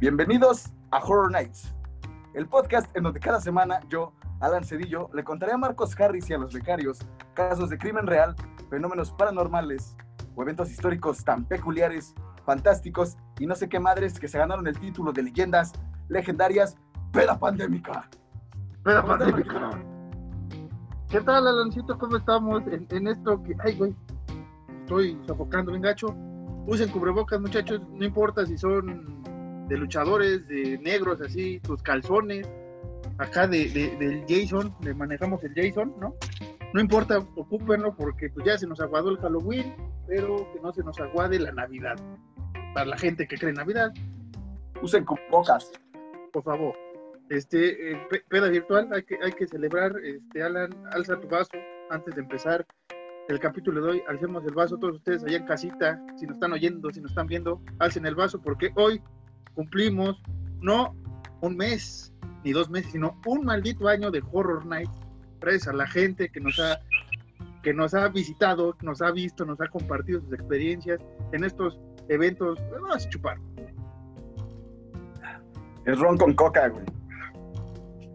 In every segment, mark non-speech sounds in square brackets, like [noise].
Bienvenidos a Horror Nights, el podcast en donde cada semana yo, Alan Cedillo, le contaré a Marcos Harris y a los becarios casos de crimen real, fenómenos paranormales o eventos históricos tan peculiares, fantásticos y no sé qué madres que se ganaron el título de leyendas legendarias Peda Pandémica. Peda Pandémica. ¿Qué tal, Alancito? ¿Cómo estamos en, en esto que... Ay, güey, estoy sofocando bien gacho. Usen cubrebocas, muchachos, no importa si son de luchadores, de negros, así, tus calzones, acá de, de- del Jason, le manejamos el Jason, ¿no? No importa, ocúpenlo porque pues ya se nos aguadó el Halloween, pero que no se nos aguade la Navidad. Para la gente que cree en Navidad, Usen cubrebocas. por favor. Este, eh, pe- peda virtual, hay que, hay que celebrar, este, Alan, alza tu vaso antes de empezar el capítulo de hoy, alcemos el vaso, todos ustedes allá en casita, si nos están oyendo, si nos están viendo, alcen el vaso, porque hoy cumplimos no un mes, ni dos meses, sino un maldito año de Horror Night, gracias a la gente que nos ha que nos ha visitado, nos ha visto, nos ha compartido sus experiencias en estos eventos, vamos a chupar. Es ron con coca, güey.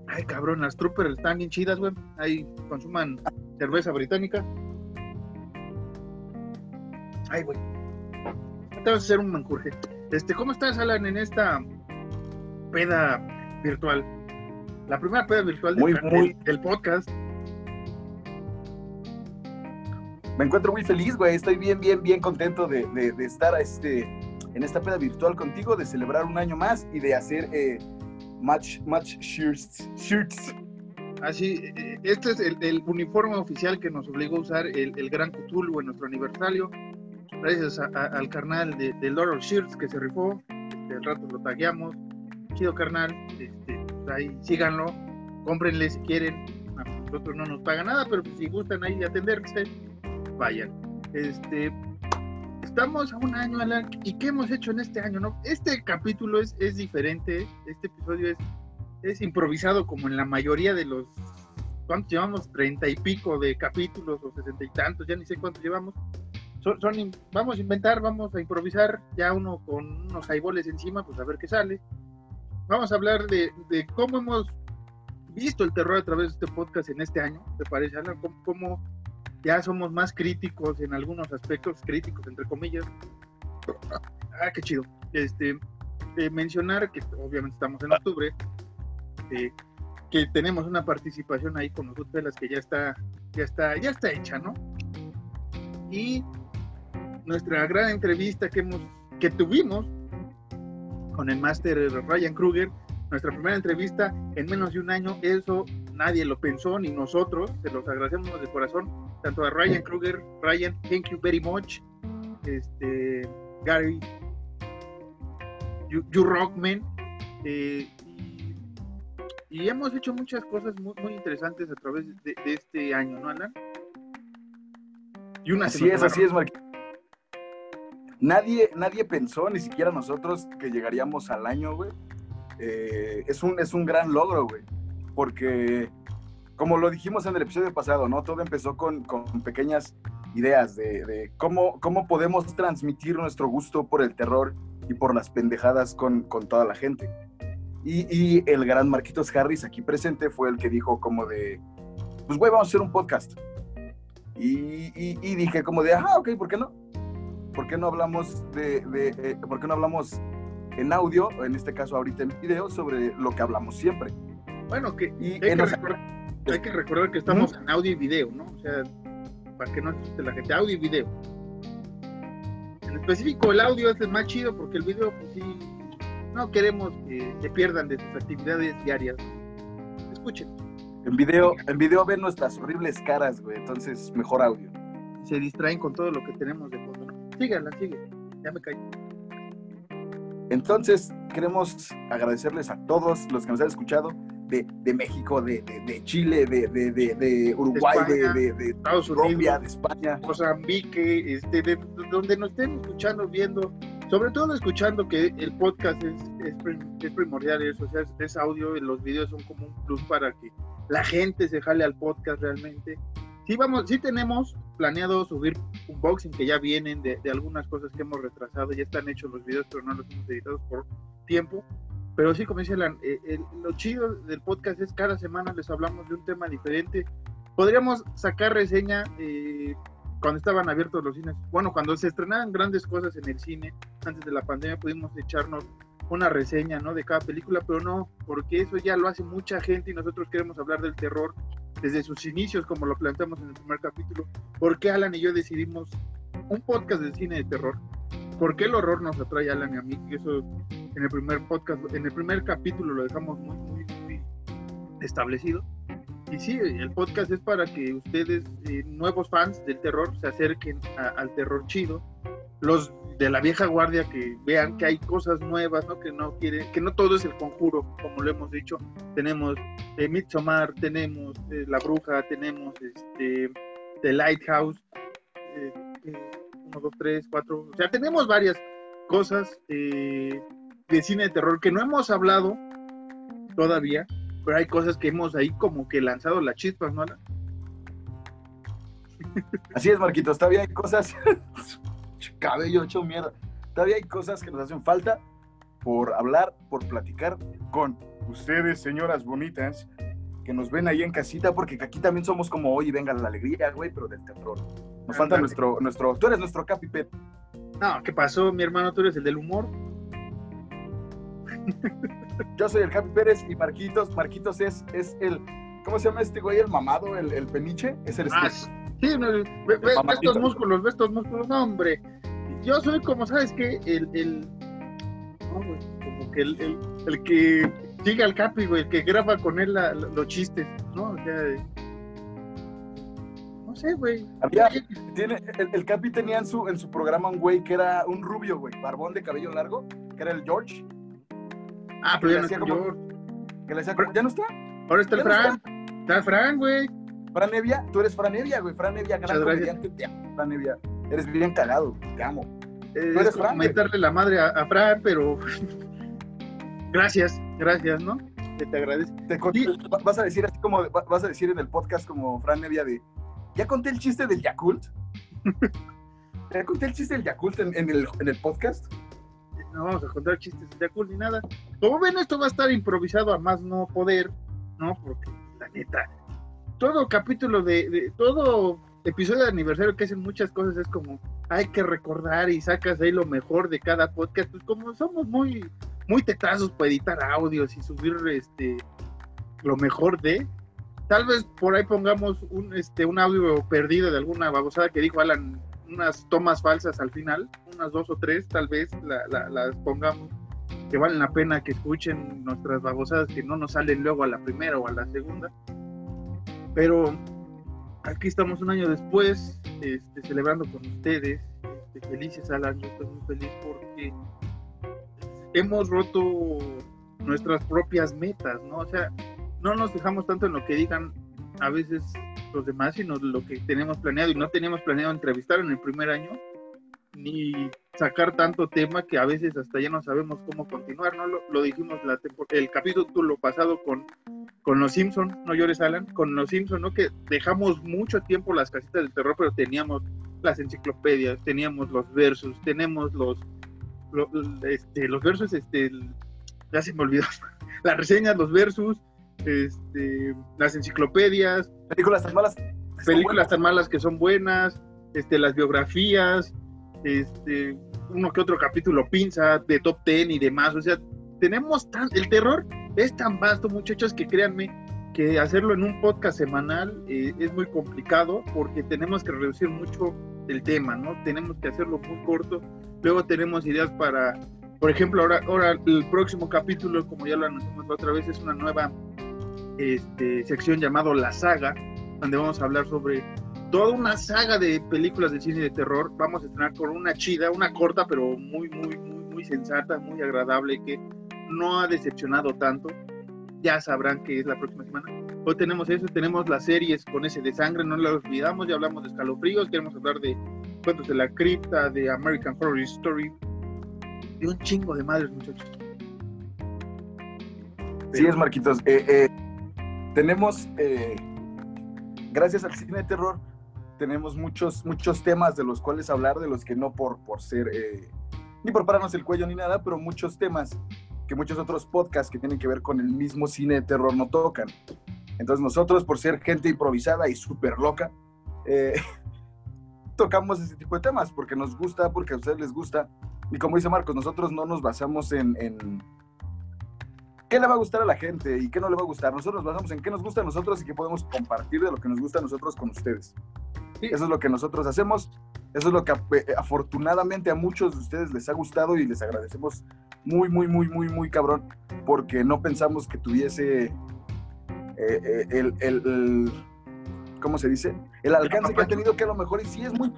Ay, cabrón, las troopers están bien chidas, güey. Ahí consuman cerveza británica. Ay, güey. Te vas a hacer un mancurje. Este, ¿cómo estás, Alan, en esta peda virtual? La primera peda virtual del, Muy, del- muy- del podcast. Me encuentro muy feliz, güey. Estoy bien, bien, bien contento de, de- de estar este, en esta peda virtual contigo, de celebrar un año más y de hacer eh, match, match shirts. shirts. Así, eh, este es el, el uniforme oficial que nos obligó a usar el, el Gran Cthulhu en nuestro aniversario. Gracias a- a- al carnal de, de of Shirts que se rifó. Este, al rato lo tagueamos. Chido carnal. Este, pues ahí síganlo. Cómprenle si quieren. A nosotros no nos paga nada, pero pues si gustan ahí atenderse, vayan. Este, estamos a un año, Alan. ¿Y qué hemos hecho en este año? No? Este capítulo es, es diferente. Este episodio es es improvisado como en la mayoría de los ¿cuántos llevamos? treinta y pico de capítulos o sesenta y tantos, ya ni sé cuántos llevamos. Son, son vamos a inventar, vamos a improvisar, ya uno con unos highballs encima, pues a ver qué sale. Vamos a hablar de, de cómo hemos visto el terror a través de este podcast en este año, ¿te parece, Alan? Cómo, cómo ya somos más críticos en algunos aspectos, críticos entre comillas. [laughs] Ah, qué chido. Este, eh, mencionar que obviamente estamos en octubre, eh, que tenemos una participación ahí con nosotros las que ya está, ya está, ya está hecha, ¿no? Y nuestra gran entrevista que hemos, que tuvimos con el máster Ryan Kruger, nuestra primera entrevista en menos de un año, eso nadie lo pensó, ni nosotros, se los agradecemos de corazón, tanto a Ryan Kruger, Ryan, thank you very much, este, Gary, you, you rock man, eh, y, hemos hecho muchas cosas muy, muy interesantes a través de, de este año, ¿no, Alan? Y una Así es, así es. Nadie, nadie pensó, ni siquiera nosotros, que llegaríamos al año, güey. Eh, es, un, es un gran logro, güey. Porque, como lo dijimos en el episodio pasado, ¿no? Todo empezó con, con pequeñas ideas de, de cómo, cómo podemos transmitir nuestro gusto por el terror y por las pendejadas con, con toda la gente. Y, y el gran Marquitos Harris aquí presente fue el que dijo como de, pues güey, vamos a hacer un podcast. Y, y- y dije como de, ajá, ok, ¿por qué no? ¿Por qué no hablamos de, de, eh, por qué no hablamos en audio, en este caso ahorita en video, sobre lo que hablamos siempre? Bueno, que Y hay que, los- recordar, hay que recordar que estamos en audio y video, ¿no? O sea, para que no asuste la gente, audio y video. En específico, el audio es el más chido porque el video, pues sí, no queremos que se pierdan de sus actividades diarias. Escuchen, En video, en video ven nuestras horribles caras, güey, entonces mejor audio. se distraen con todo lo que tenemos de Síganla, sigue. Ya me caí. Entonces, queremos agradecerles a todos los que nos han escuchado de, de México, de, de- de Chile, de, de- Uruguay, de, España, de- de Estados Colombia, Unidos, de España. Mozambique, este, de, de donde nos estén escuchando, viendo, sobre todo escuchando que el podcast es, es, prim- es primordial, eso, o sea, es, es audio los videos son como un plus para que la gente se jale al podcast realmente. Sí vamos, sí tenemos planeado subir un boxing que ya vienen de, algunas cosas que hemos retrasado, ya están hechos los videos, pero no los hemos editado por tiempo. Pero sí, como dice eh, lo chido del podcast es cada semana les hablamos de un tema diferente. Podríamos sacar reseña eh, cuando estaban abiertos los cines. Bueno, cuando se estrenaban grandes cosas en el cine, antes de la pandemia, pudimos echarnos una reseña ¿no? de cada película, pero no, porque eso ya lo hace mucha gente y nosotros queremos hablar del terror desde sus inicios, como lo planteamos en el primer capítulo. ¿Por qué Alan y yo decidimos un podcast de cine de terror? ¿Por qué el horror nos atrae a Alan y a mí? eso en el primer podcast, en el primer capítulo lo dejamos muy, establecido. Y sí, el podcast es para que ustedes, eh, nuevos fans del terror, se acerquen al terror chido. Los de la vieja guardia que vean que hay cosas nuevas, ¿no? Que no quiere, que no todo es el conjuro, como lo hemos dicho. Tenemos eh, Midsommar, tenemos eh, La Bruja, tenemos este The Lighthouse, eh, uno, dos, tres, cuatro, o sea, tenemos varias cosas de cine de terror que no hemos hablado todavía, pero hay cosas que hemos ahí como que lanzado las chispas, ¿no? Así es, Marquitos, todavía hay cosas [laughs] cabello hecho mierda. Todavía hay cosas que nos hacen falta por hablar, por platicar con ustedes, señoras bonitas, que nos ven ahí en casita, porque aquí también somos como hoy, venga la alegría, güey, pero del terror. Nos falta nuestro, nuestro, tú eres nuestro capipet. No, ¿qué pasó, mi hermano? ¿Tú eres el del humor? Yo soy el Capi Pérez y Marquitos, Marquitos es, es el, ¿cómo se llama este güey? El mamado, el, el peniche, es el ah, Sí, ve, estos músculos, ve estos músculos, no, hombre yo soy como, ¿sabes qué? El, el, como que el, el, que sigue al Capi, güey, el que graba con él los chistes, ¿no? O sea, no sé, güey. tiene, el, Capi tenía en su, en su programa un güey que era un rubio, güey, barbón de cabello largo, que era el George. Ah, pero ya no está George. Que le decía como, ¿ya no está? Ahora está el Fran. Está? el Fran, güey. Fran Evia, tú eres Fran Evia, güey. Fran Evia, gran comediante. Fran Evia. Eres bien cagado, te amo. Eh, es meterle la madre a, Fran, pero [laughs] gracias, gracias, ¿no? Te, te agradezco. Vas a decir así como, vas a decir en el podcast como Fran Nevia de, ¿ya conté el chiste del Yakult? [laughs] ¿Ya conté el chiste del Yakult en, el, en el podcast? No vamos a contar chistes del Yakult ni nada. Como ven, esto va a estar improvisado a más no poder, ¿no? Porque la neta, todo capítulo de, de todo episodio de aniversario que hacen muchas cosas es como hay que recordar y sacas ahí lo mejor de cada podcast, pues como somos muy muy tetazos para editar audios y subir este lo mejor de tal vez por ahí pongamos un este un audio perdido de alguna babosada que dijo Alan unas tomas falsas al final unas dos o tres tal vez las pongamos que valen la pena que escuchen nuestras babosadas que no nos salen luego a la primera o a la segunda pero aquí estamos un año después, este, celebrando con ustedes. Este, felices Alan, yo estoy muy feliz porque hemos roto nuestras propias metas, ¿no? O sea, no nos fijamos tanto en lo que digan a veces los demás, sino lo que tenemos planeado. Y no teníamos planeado entrevistar en el primer año, ni sacar tanto tema que a veces hasta ya no sabemos cómo continuar, ¿no? Lo, dijimos la el capítulo pasado con con los Simpson, no llores Alan, con los Simpson, ¿no? Que dejamos mucho tiempo las casitas del terror, pero teníamos las enciclopedias, teníamos los versos, tenemos los, los, este, los versos, este, ya se me olvidó, [laughs] las reseñas, los versos, este, las enciclopedias, películas tan malas, películas tan malas que son buenas, este, las biografías, este, uno que otro capítulo pinza de top ten y demás, o sea, tenemos tan, el terror es tan vasto, muchachos, que créanme que hacerlo en un podcast semanal eh, es muy complicado porque tenemos que reducir mucho el tema, ¿no? Tenemos que hacerlo muy corto. Luego tenemos ideas para, por ejemplo, ahora, ahora el próximo capítulo, como ya lo anunciamos otra vez, es una nueva este, sección llamado La Saga, donde vamos a hablar sobre toda una saga de películas de cine de terror. Vamos a estrenar con una chida, una corta, pero muy, muy, muy, muy sensata, muy agradable, que no ha decepcionado tanto. Ya sabrán que es la próxima semana. Hoy tenemos eso, tenemos las series con ese de sangre, no las olvidamos, ya hablamos de escalofríos, queremos hablar de cuentos de la cripta, de American Horror Story, de un chingo de madres, muchachos. Sí, es Marquitos. Eh, eh, tenemos, eh, gracias al cine de terror tenemos muchos, muchos temas de los cuales hablar, de los que no por, por ser, eh, ni por pararnos el cuello ni nada, pero muchos temas que muchos otros podcasts que tienen que ver con el mismo cine de terror no tocan. Entonces nosotros, por ser gente improvisada y súper loca, eh, [laughs] tocamos ese tipo de temas porque nos gusta, porque a ustedes les gusta. Y como dice Marcos, nosotros no nos basamos en, en qué le va a gustar a la gente y qué no le va a gustar. Nosotros nos basamos en qué nos gusta a nosotros y qué podemos compartir de lo que nos gusta a nosotros con ustedes. Eso es lo que nosotros hacemos. Eso es lo que eh, afortunadamente a muchos de ustedes les ha gustado y les agradecemos muy, muy, muy, muy, muy cabrón, porque no pensamos que tuviese eh, eh, el, el, ¿cómo se dice? El alcance que ha tenido, que a lo mejor y sí es muy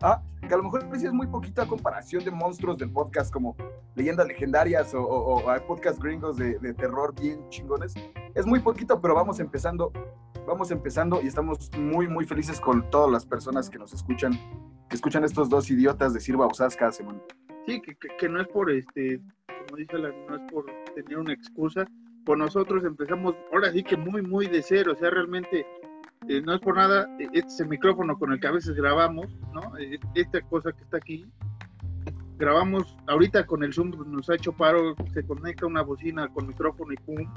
ah, que a lo mejor sí es muy poquita comparación de monstruos del podcast como leyendas legendarias o, o, hay podcast gringos de, de terror bien chingones. Es muy poquito, pero vamos empezando vamos empezando y estamos muy, muy felices con todas las personas que nos escuchan, que escuchan estos dos idiotas decir babosadas cada semana. Sí, que, que, no es por, este, como dice la, no es por tener una excusa. Por nosotros empezamos, ahora sí que muy, muy de cero, o sea, realmente eh, no es por nada, e, este micrófono con el que a veces grabamos, ¿no? E, esta cosa que está aquí, grabamos ahorita con el Zoom, nos ha hecho paro, se conecta una bocina con micrófono y pum.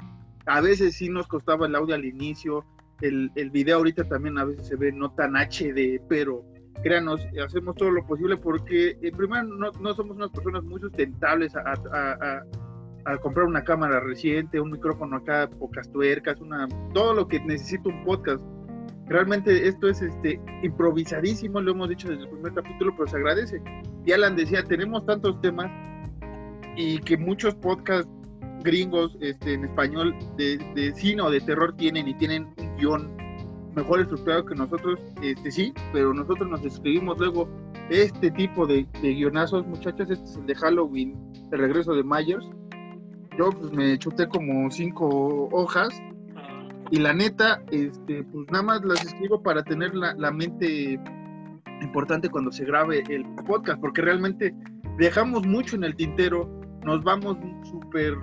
A veces sí nos costaba el audio al inicio, el, el video ahorita también a veces se ve no tan HD, pero créanos, hacemos todo lo posible porque, en eh, primero, no, no, somos unas personas muy sustentables a, a, a, comprar una cámara reciente, un micrófono acá, pocas tuercas, una, todo lo que necesita un podcast. Realmente esto es este, improvisadísimo, lo hemos dicho desde el primer capítulo, pero se agradece. Y Alan decía, tenemos tantos temas y que muchos podcasts gringos este, en español de, de cine o de terror tienen y tienen un guion mejor estructurado que nosotros, este sí, pero nosotros nos escribimos luego este tipo de, guionazos, muchachos, este es el de Halloween, el regreso de Myers. Yo pues me chuté como cinco hojas y la neta, este, pues nada más las escribo para tener la, la mente importante cuando se grabe el podcast, porque realmente dejamos mucho en el tintero, nos vamos súper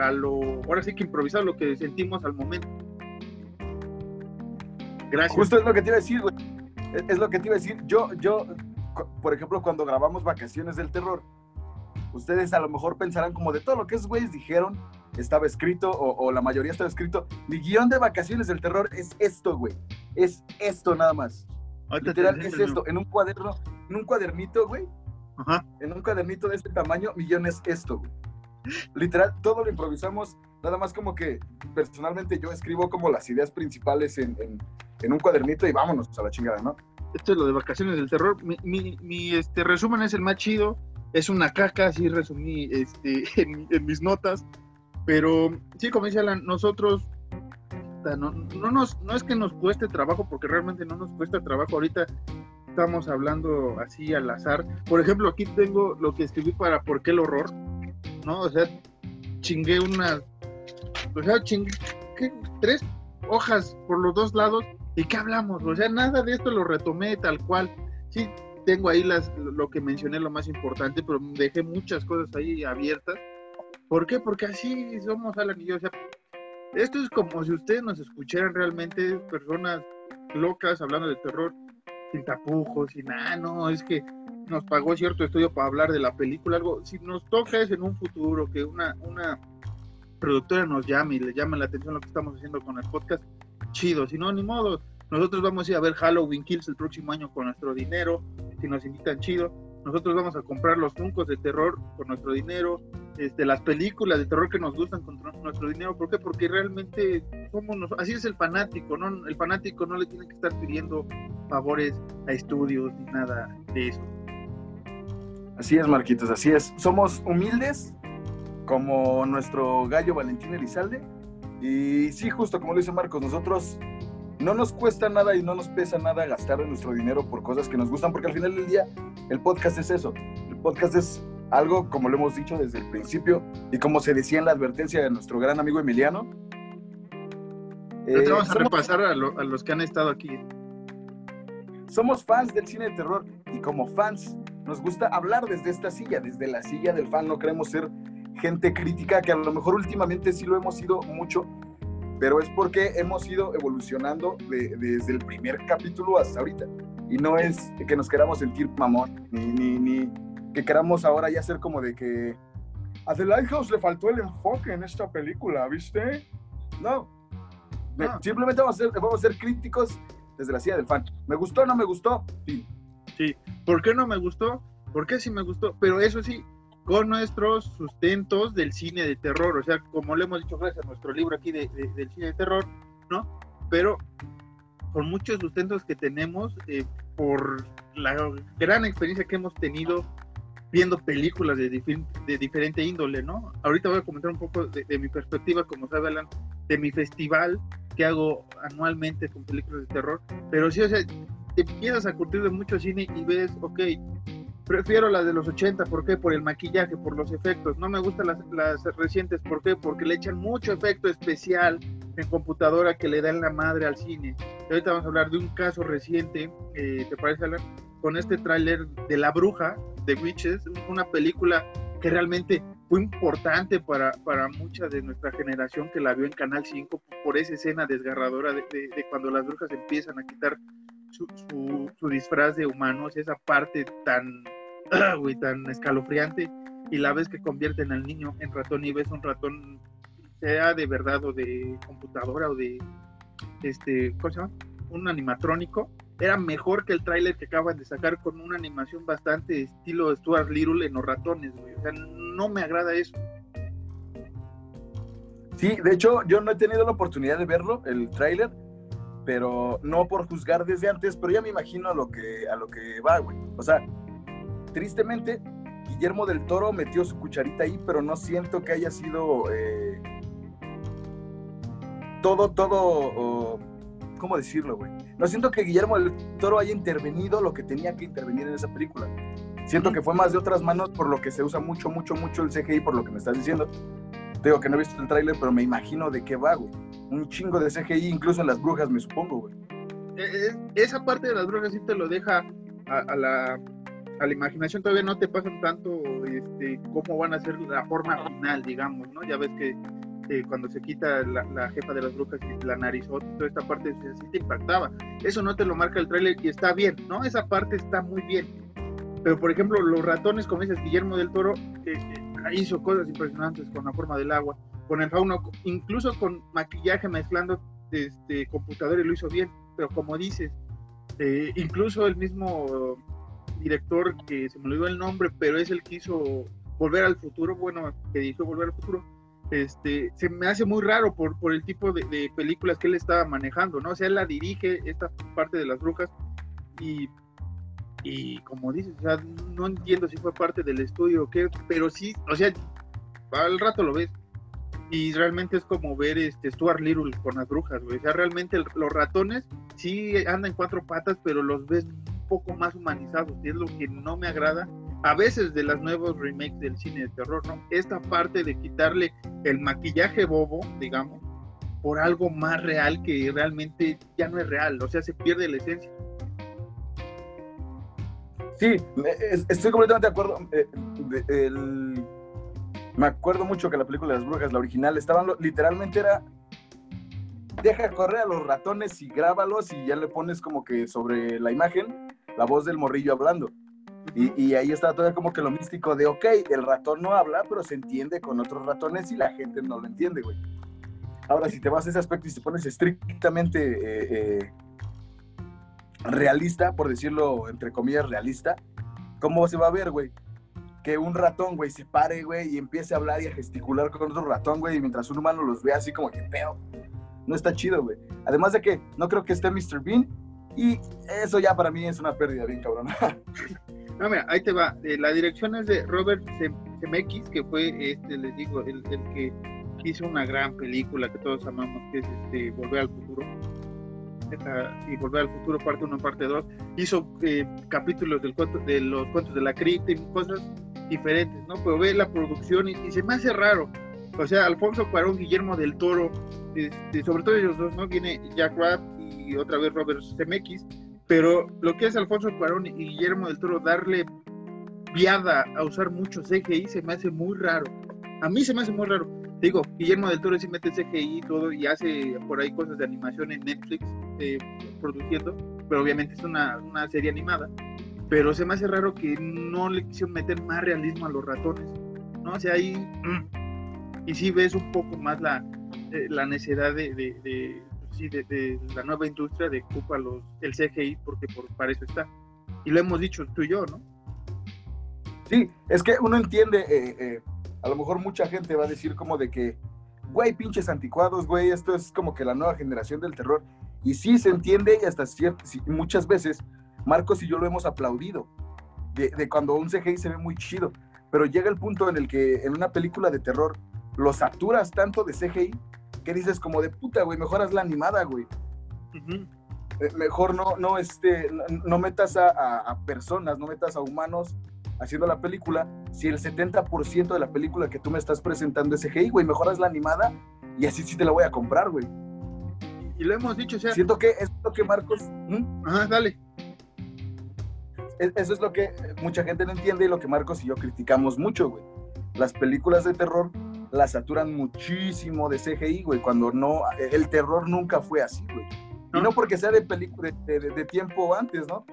a lo, ahora sí que improvisar lo que sentimos al momento. Gracias. Justo es lo que te iba a decir, güey. Es lo que te iba a decir. Yo, yo, por ejemplo, cuando grabamos Vacaciones del Terror, ustedes a lo mejor pensarán como de todo lo que esos güeyes dijeron, estaba escrito, o, la mayoría estaba escrito. Mi guion de Vacaciones del Terror es esto, güey. Es esto nada más. Literal, es esto. En un cuaderno, en un cuadernito, güey. Ajá. En un cuadernito de este tamaño, mi guion es esto, güey. [laughs] Literal, todo lo improvisamos, nada más como que personalmente yo escribo como las ideas principales en, en, un cuadernito y vámonos a la chingada, ¿no? Esto es lo de vacaciones del terror. Mi, mi, este, resumen es el más chido, es una caca, así resumí este, [laughs] en, mis notas, pero sí, como dice Alan, nosotros no, no, nos, no es que nos cueste trabajo, porque realmente no nos cuesta trabajo. Ahorita estamos hablando así al azar. Por ejemplo, aquí tengo lo que escribí para ¿Por qué el horror? ¿No? O sea, chingué unas, o sea, chingué tres hojas por los dos lados y qué hablamos, o sea, nada de esto lo retomé tal cual. Sí, tengo ahí las, lo que mencioné, lo más importante, pero dejé muchas cosas ahí abiertas. ¿Por qué? Porque así somos Alan y yo. O sea, esto es como si ustedes nos escucharan realmente personas locas hablando de terror, sin tapujos, sin nada, no, es que nos pagó cierto estudio para hablar de la película, algo, si nos toca es en un futuro que una, una productora nos llame y le llame la atención lo que estamos haciendo con el podcast, chido, si no, ni modo, nosotros vamos a ir a ver Halloween Kills el próximo año con nuestro dinero, si nos invitan chido, nosotros vamos a comprar los funcos de terror con nuestro dinero, este, las películas de terror que nos gustan con nuestro dinero. ¿Por qué? Porque realmente somos así es el fanático, ¿no? El fanático no le tiene que estar pidiendo favores a estudios ni nada de eso. Así es, Marquitos, así es. Somos humildes, como nuestro gallo Valentín Elizalde. Y sí, justo como lo dice Marcos, nosotros no nos cuesta nada y no nos pesa nada gastar nuestro dinero por cosas que nos gustan, porque al final del día el podcast es eso. El podcast es algo, como lo hemos dicho desde el principio, y como se decía en la advertencia de nuestro gran amigo Emiliano. Eh, vamos a repasar a, a los que han estado aquí. Somos fans del cine de terror y como fans nos gusta hablar desde esta silla, desde la silla del fan, no queremos ser gente crítica, que a lo mejor últimamente sí lo hemos sido mucho, pero es porque hemos ido evolucionando desde el primer capítulo hasta ahorita. Y no es que nos queramos sentir mamón, ni, ni, que queramos ahora ya ser como de que a The Lighthouse le faltó el enfoque en esta película, ¿viste? No. Ah. Simplemente vamos a, ser, vamos a ser críticos desde la silla del fan. ¿Me gustó o no me gustó? Sí. Sí. ¿Por qué no me gustó? ¿Por qué sí me gustó? Pero eso sí, con nuestros sustentos del cine de terror, o sea, como le hemos dicho gracias a nuestro libro aquí de, del cine de terror, ¿no? Pero con muchos sustentos que tenemos eh, por la gran experiencia que hemos tenido viendo películas de, de diferente índole, ¿no? Ahorita voy a comentar un poco de, de mi perspectiva, como sabe Alan, de mi festival que hago anualmente con películas de terror, pero sí, o sea, te empiezas a curtir de mucho cine y ves, ok, Prefiero las de los 80, ¿por qué? Por el maquillaje, por los efectos. No me gustan las, las recientes, ¿por qué? Porque le echan mucho efecto especial en computadora que le dan la madre al cine. Y ahorita vamos a hablar de un caso reciente, eh, ¿te parece, Alan? Con este tráiler de La Bruja, de Witches, una película que realmente fue importante para, para mucha de nuestra generación que la vio en Canal 5 por esa escena desgarradora de, de, cuando las brujas empiezan a quitar su, disfraz de humanos, esa parte tan [clears throat] güey, tan escalofriante, y la vez que convierten al niño en ratón y ves un ratón, sea de verdad o de computadora o de, este, ¿cómo se llama? Un animatrónico, era mejor que el tráiler que acaban de sacar con una animación bastante estilo Stuart Little en los ratones, güey. O sea, no me agrada eso. Sí, de hecho, yo no he tenido la oportunidad de verlo, el tráiler, pero no por juzgar desde antes, pero ya me imagino a lo que, a lo que va, güey. O sea, tristemente, Guillermo del Toro metió su cucharita ahí, pero no siento que haya sido eh, todo, todo, ¿cómo decirlo, güey? No siento que Guillermo del Toro haya intervenido lo que tenía que intervenir en esa película. Siento que fue más de otras manos por lo que se usa mucho, mucho, mucho el CGI, por lo que me estás diciendo. Digo que no he visto el tráiler, pero me imagino de qué va, güey. Un chingo de CGI, incluso en las brujas, me supongo, güey. Eh, eh, esa parte de las brujas sí te lo deja a la a la imaginación todavía no te pasan tanto este, cómo van a ser la forma final, digamos, ¿no? Ya ves que eh, cuando se quita la, jefa de las brujas y la narizota, toda esta parte sí te impactaba. Eso no te lo marca el tráiler y está bien, ¿no? Esa parte está muy bien. Pero, por ejemplo, los ratones, como dices, Guillermo del Toro eh, eh, hizo cosas impresionantes con la forma del agua, con el fauno, incluso con maquillaje mezclando este, computador y lo hizo bien. Pero como dices, incluso el mismo director que se me olvidó el nombre, pero es el que hizo Volver al Futuro, bueno, que dijo Volver al Futuro, este, se me hace muy raro por, por el tipo de, películas que él estaba manejando, ¿no? O sea, él la dirige, esta parte de las brujas, y, y como dices, o sea, no entiendo si fue parte del estudio o qué, pero sí, o sea, al rato lo ves. Y realmente es como ver este Stuart Little con las brujas, O sea, realmente los ratones sí andan en cuatro patas, pero los ves poco más humanizados, y es lo que no me agrada a veces de las nuevos remakes del cine de terror, ¿no? Esta parte de quitarle el maquillaje bobo, digamos, por algo más real que realmente ya no es real, o sea, se pierde la esencia. Sí, estoy completamente de acuerdo. Eh, me acuerdo mucho que la película de las brujas, la original, estaban literalmente era deja correr a los ratones y grábalos y ya le pones como que sobre la imagen la voz del morrillo hablando. Y, ahí está todavía como que lo místico de, ok, el ratón no habla, pero se entiende con otros ratones y la gente no lo entiende, güey. Ahora, si te vas a ese aspecto y te pones estrictamente eh, eh, realista, por decirlo entre comillas realista, ¿cómo se va a ver, güey? Que un ratón, güey, se pare, güey, y empiece a hablar y a gesticular con otro ratón, güey, y mientras un humano los ve así como que peo no está chido, güey. Además de que no creo que esté Mr. Bean y eso ya para mí es una pérdida bien cabrón. [laughs] no, mira, ahí te va. Eh, la dirección es de Robert Zemeckis, que fue, este, les digo, el, que hizo una gran película que todos amamos, que es este, Volver al Futuro. y Volver al Futuro, parte 1, parte 2. Hizo eh, capítulos del de los cuentos de la cripta y cosas diferentes, ¿no? Pero ve la producción y, se me hace raro. O sea, Alfonso Cuarón, Guillermo del Toro, este, sobre todo ellos dos, ¿no? Viene Jack Rabb y otra vez Robert Zemeckis, pero lo que es Alfonso Cuarón y Guillermo del Toro, darle viada a usar mucho CGI se me hace muy raro. A mí se me hace muy raro. digo, Guillermo del Toro sí mete CGI y todo y hace por ahí cosas de animación en Netflix eh, produciendo, pero obviamente es una, una, serie animada. Pero se me hace raro que no le quisieron meter más realismo a los ratones, ¿no? O sea, ahí. Y sí ves un poco más la, eh, la necesidad de, de, de, sí, de, la nueva industria de ocupa los, el CGI, porque por, para eso está. Y lo hemos dicho tú y yo, ¿no? Sí, es que uno entiende. Eh, eh a lo mejor mucha gente va a decir como de que, güey, pinches anticuados, güey, esto es como que la nueva generación del terror. Y sí se entiende y hasta cierto, muchas veces Marcos y yo lo hemos aplaudido, de, cuando un CGI se ve muy chido, pero llega el punto en el que en una película de terror lo saturas tanto de CGI que dices como de puta, güey, mejoras la animada, güey. Eh, mejor no, no, este, no, metas a, a, personas, no metas a humanos haciendo la película, si el 70% de la película que tú me estás presentando es CGI, güey, mejoras la animada y así sí te la voy a comprar, güey. Y lo hemos dicho, o sea... Siento que es lo que Marcos... Ajá, dale. Eso es lo que mucha gente no entiende y lo que Marcos y yo criticamos mucho, güey. Las películas de terror las saturan muchísimo de CGI, güey, cuando no... El terror nunca fue así, güey. Y no porque sea de película de, de tiempo antes, ¿no?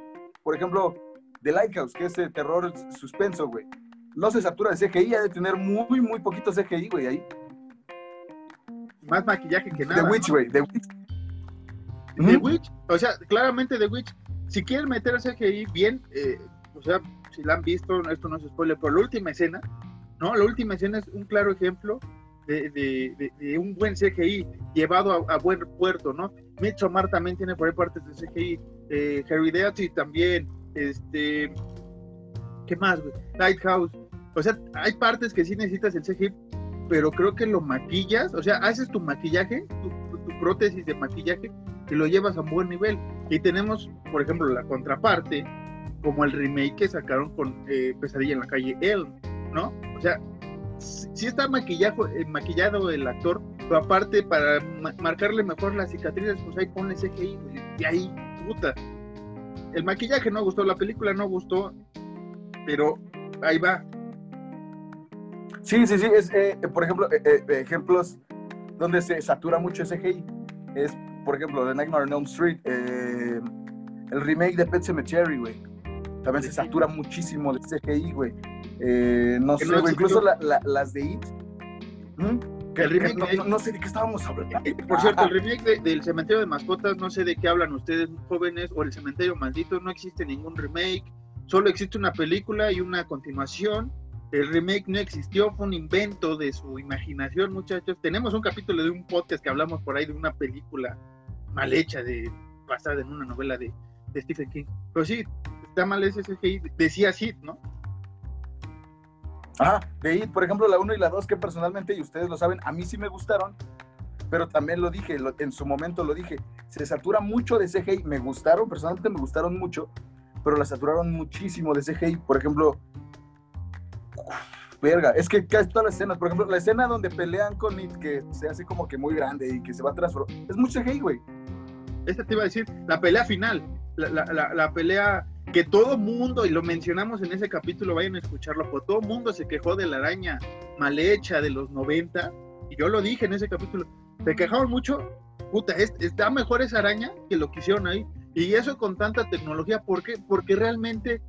Por ejemplo, The Lighthouse, que es de terror suspenso, güey. No se satura de CGI, ha de tener muy, muy poquito CGI, güey, ahí. Más maquillaje que nada. The Witch, güey, The Witch. The Witch, o sea, claramente The Witch, si quieren meter CGI bien, eh, o sea, si la han visto, esto no es spoiler, pero la última escena, ¿no? La última escena es un claro ejemplo de, de, de, un buen CGI llevado a, buen puerto, ¿no? Midsommar también tiene por ahí partes de CGI, eh, Heredity también, este, ¿qué más, Lighthouse. O sea, hay partes que sí necesitas el CGI, pero creo que lo maquillas, o sea, haces tu maquillaje, tu, prótesis de maquillaje y lo llevas a un buen nivel. Y tenemos, por ejemplo, la contraparte, como el remake que sacaron con eh, Pesadilla en la calle Elm, ¿no? O sea, sí está maquillado, eh, maquillado el actor, pero aparte para marcarle mejor las cicatrices, pues ahí pone CGI, y ahí, puta, el maquillaje no gustó, la película no gustó, pero ahí va. Sí, sí, sí, es, eh, por ejemplo, eh, eh, ejemplos donde se satura mucho CGI, es, por ejemplo, The Nightmare on Elm Street, el remake de Pet Cemetery, güey, también se satura muchísimo de CGI, güey. no sé, incluso las de It, el remake no, sé de qué estábamos hablando. Eh, por cierto, el [laughs] remake del Cementerio de Mascotas, no sé de qué hablan ustedes jóvenes, o el Cementerio Maldito, no existe ningún remake, solo existe una película y una continuación. El remake no existió, fue un invento de su imaginación, muchachos. Tenemos un capítulo de un podcast que hablamos por ahí de una película mal hecha, de, basada en una novela de, Stephen King. Pero sí, está mal ese CGI, decía Sid, ¿no? Ah, de IT, por ejemplo, la 1 y la 2, que personalmente, y ustedes lo saben, a mí sí me gustaron, pero también lo dije, en su momento lo dije, se satura mucho de CGI, me gustaron, personalmente me gustaron mucho, pero la saturaron muchísimo de CGI, por ejemplo, verga, es que casi todas las escenas, por ejemplo, la escena donde pelean con It, que se hace como que muy grande y que se va a transformar, es mucho CGI, güey. Esta te iba a decir, la pelea final, la, la, la pelea que todo mundo, y lo mencionamos en ese capítulo, vayan a escucharlo, pues todo mundo se quejó de la araña mal hecha de los 90, y yo lo dije en ese capítulo, se quejaron mucho, puta, está mejor esa araña que lo que hicieron ahí, y eso con tanta tecnología, ¿por qué? Porque realmente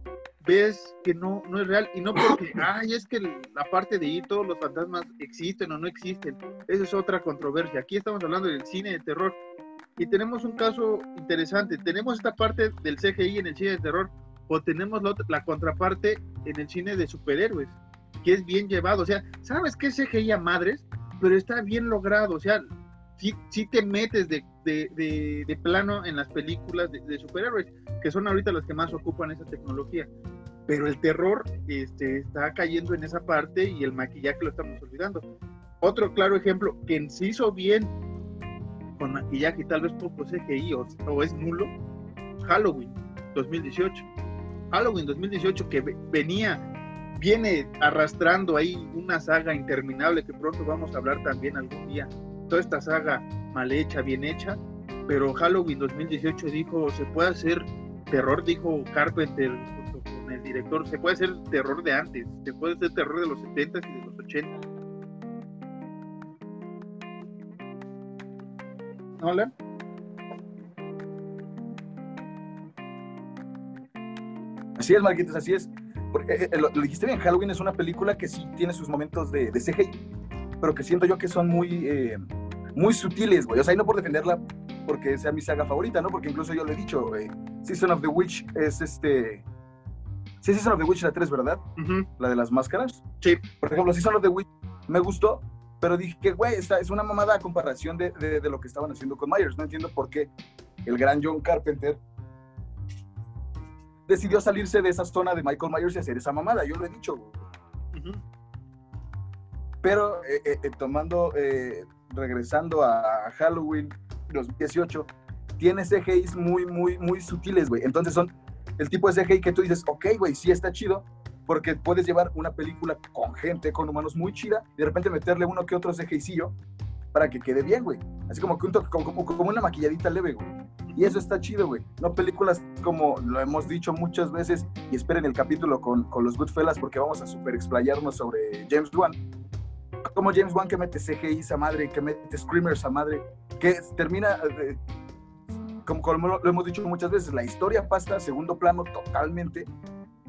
ves que no, no es real, y no porque, [coughs] ay, es que la parte de ahí todos los fantasmas existen o no existen, esa es otra controversia, aquí estamos hablando del cine de terror, y tenemos un caso interesante. Tenemos esta parte del CGI en el cine de terror, o tenemos la, contraparte en el cine de superhéroes, que es bien llevado. O sea, ¿sabes qué es CGI a madres? Pero está bien logrado. O sea, si sí te metes de, de, de, plano en las películas de, superhéroes, que son ahorita las que más ocupan esa tecnología. Pero el terror este, está cayendo en esa parte y el maquillaje lo estamos olvidando. Otro claro ejemplo que se hizo bien con maquillaje y tal vez poco CGI o, es nulo, Halloween 2018. Halloween 2018 que venía, viene arrastrando ahí una saga interminable que pronto vamos a hablar también algún día. Toda esta saga mal hecha, bien hecha, pero Halloween 2018 dijo, se puede hacer terror, dijo Carpenter junto con el director, se puede hacer terror de antes, se puede hacer terror de los 70 y de los 80 Hola. Así es, Marquitos, así es. Porque, eh, eh, lo, lo dijiste bien, Halloween es una película que sí tiene sus momentos de, de CGI, pero que siento yo que son muy, eh, muy sutiles, güey. O sea, y no por defenderla porque sea mi saga favorita, ¿no? Porque incluso yo lo he dicho, güey. Season of the Witch es este... Sí, Season of the Witch la 3, ¿verdad? La de las máscaras. Sí. Por ejemplo, Season of the Witch me gustó, pero dije que, güey, es una mamada a comparación de, de, de lo que estaban haciendo con Myers. No entiendo por qué el gran John Carpenter decidió salirse de esa zona de Michael Myers y hacer esa mamada. Yo lo he dicho, güey. ujú. Pero eh, eh, eh, tomando, eh, regresando a Halloween 2018, tiene CGIs muy, muy, muy sutiles, güey. Entonces son el tipo de CGI que tú dices, ok, güey, sí está chido, porque puedes llevar una película con gente, con humanos muy chida, y de repente meterle uno que otro CGIcillo para que quede bien, güey. Así como, que un toque- como, como, como una maquilladita leve, güey. Y eso está chido, güey. No películas como lo hemos dicho muchas veces, y esperen el capítulo con, con los Goodfellas, porque vamos a super explayarnos sobre James Wan como James Wan que mete CGI a madre, que mete screamers a madre, que termina, eh, como, como lo, lo hemos dicho muchas veces, la historia pasa a segundo plano totalmente,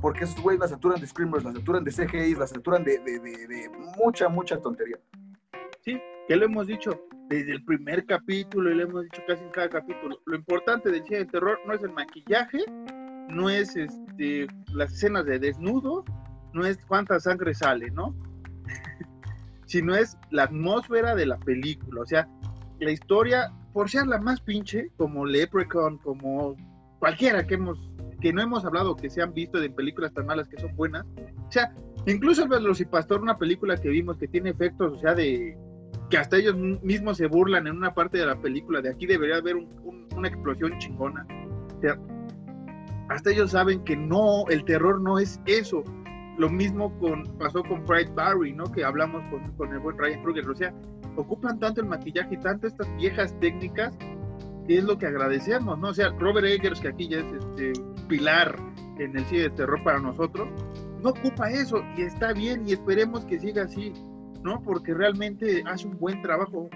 porque esos güeyes la saturan de screamers, la saturan de CGI, la saturan de, de, de, de mucha, mucha tontería. Sí, que lo hemos dicho desde el primer capítulo y lo hemos dicho casi en cada capítulo. Lo importante del cine de terror no es el maquillaje, no es este, las escenas de desnudo, no es cuánta sangre sale, ¿no? [laughs] Sino es la atmósfera de la película. O sea, la historia, por ser la más pinche, como Leprechaun, como cualquiera que hemos que no hemos hablado que se han visto de películas tan malas que son buenas. O sea, incluso el Velocipastor, una película que vimos que tiene efectos, o sea, de que hasta ellos mismos se burlan en una parte de la película, de aquí debería haber un- un- una explosión chingona. O sea, hasta ellos saben que no, el terror no es eso. Lo mismo con, pasó con Fright Barry, ¿no? Que hablamos con, con el buen Ryan Kruger. O sea, ocupan tanto el maquillaje y tanto estas viejas técnicas que es lo que agradecemos, ¿no? O sea, Robert Eggers, que aquí ya es este pilar en el cine de terror para nosotros, no ocupa eso y está bien y esperemos que siga así, ¿no? Porque realmente hace un buen trabajo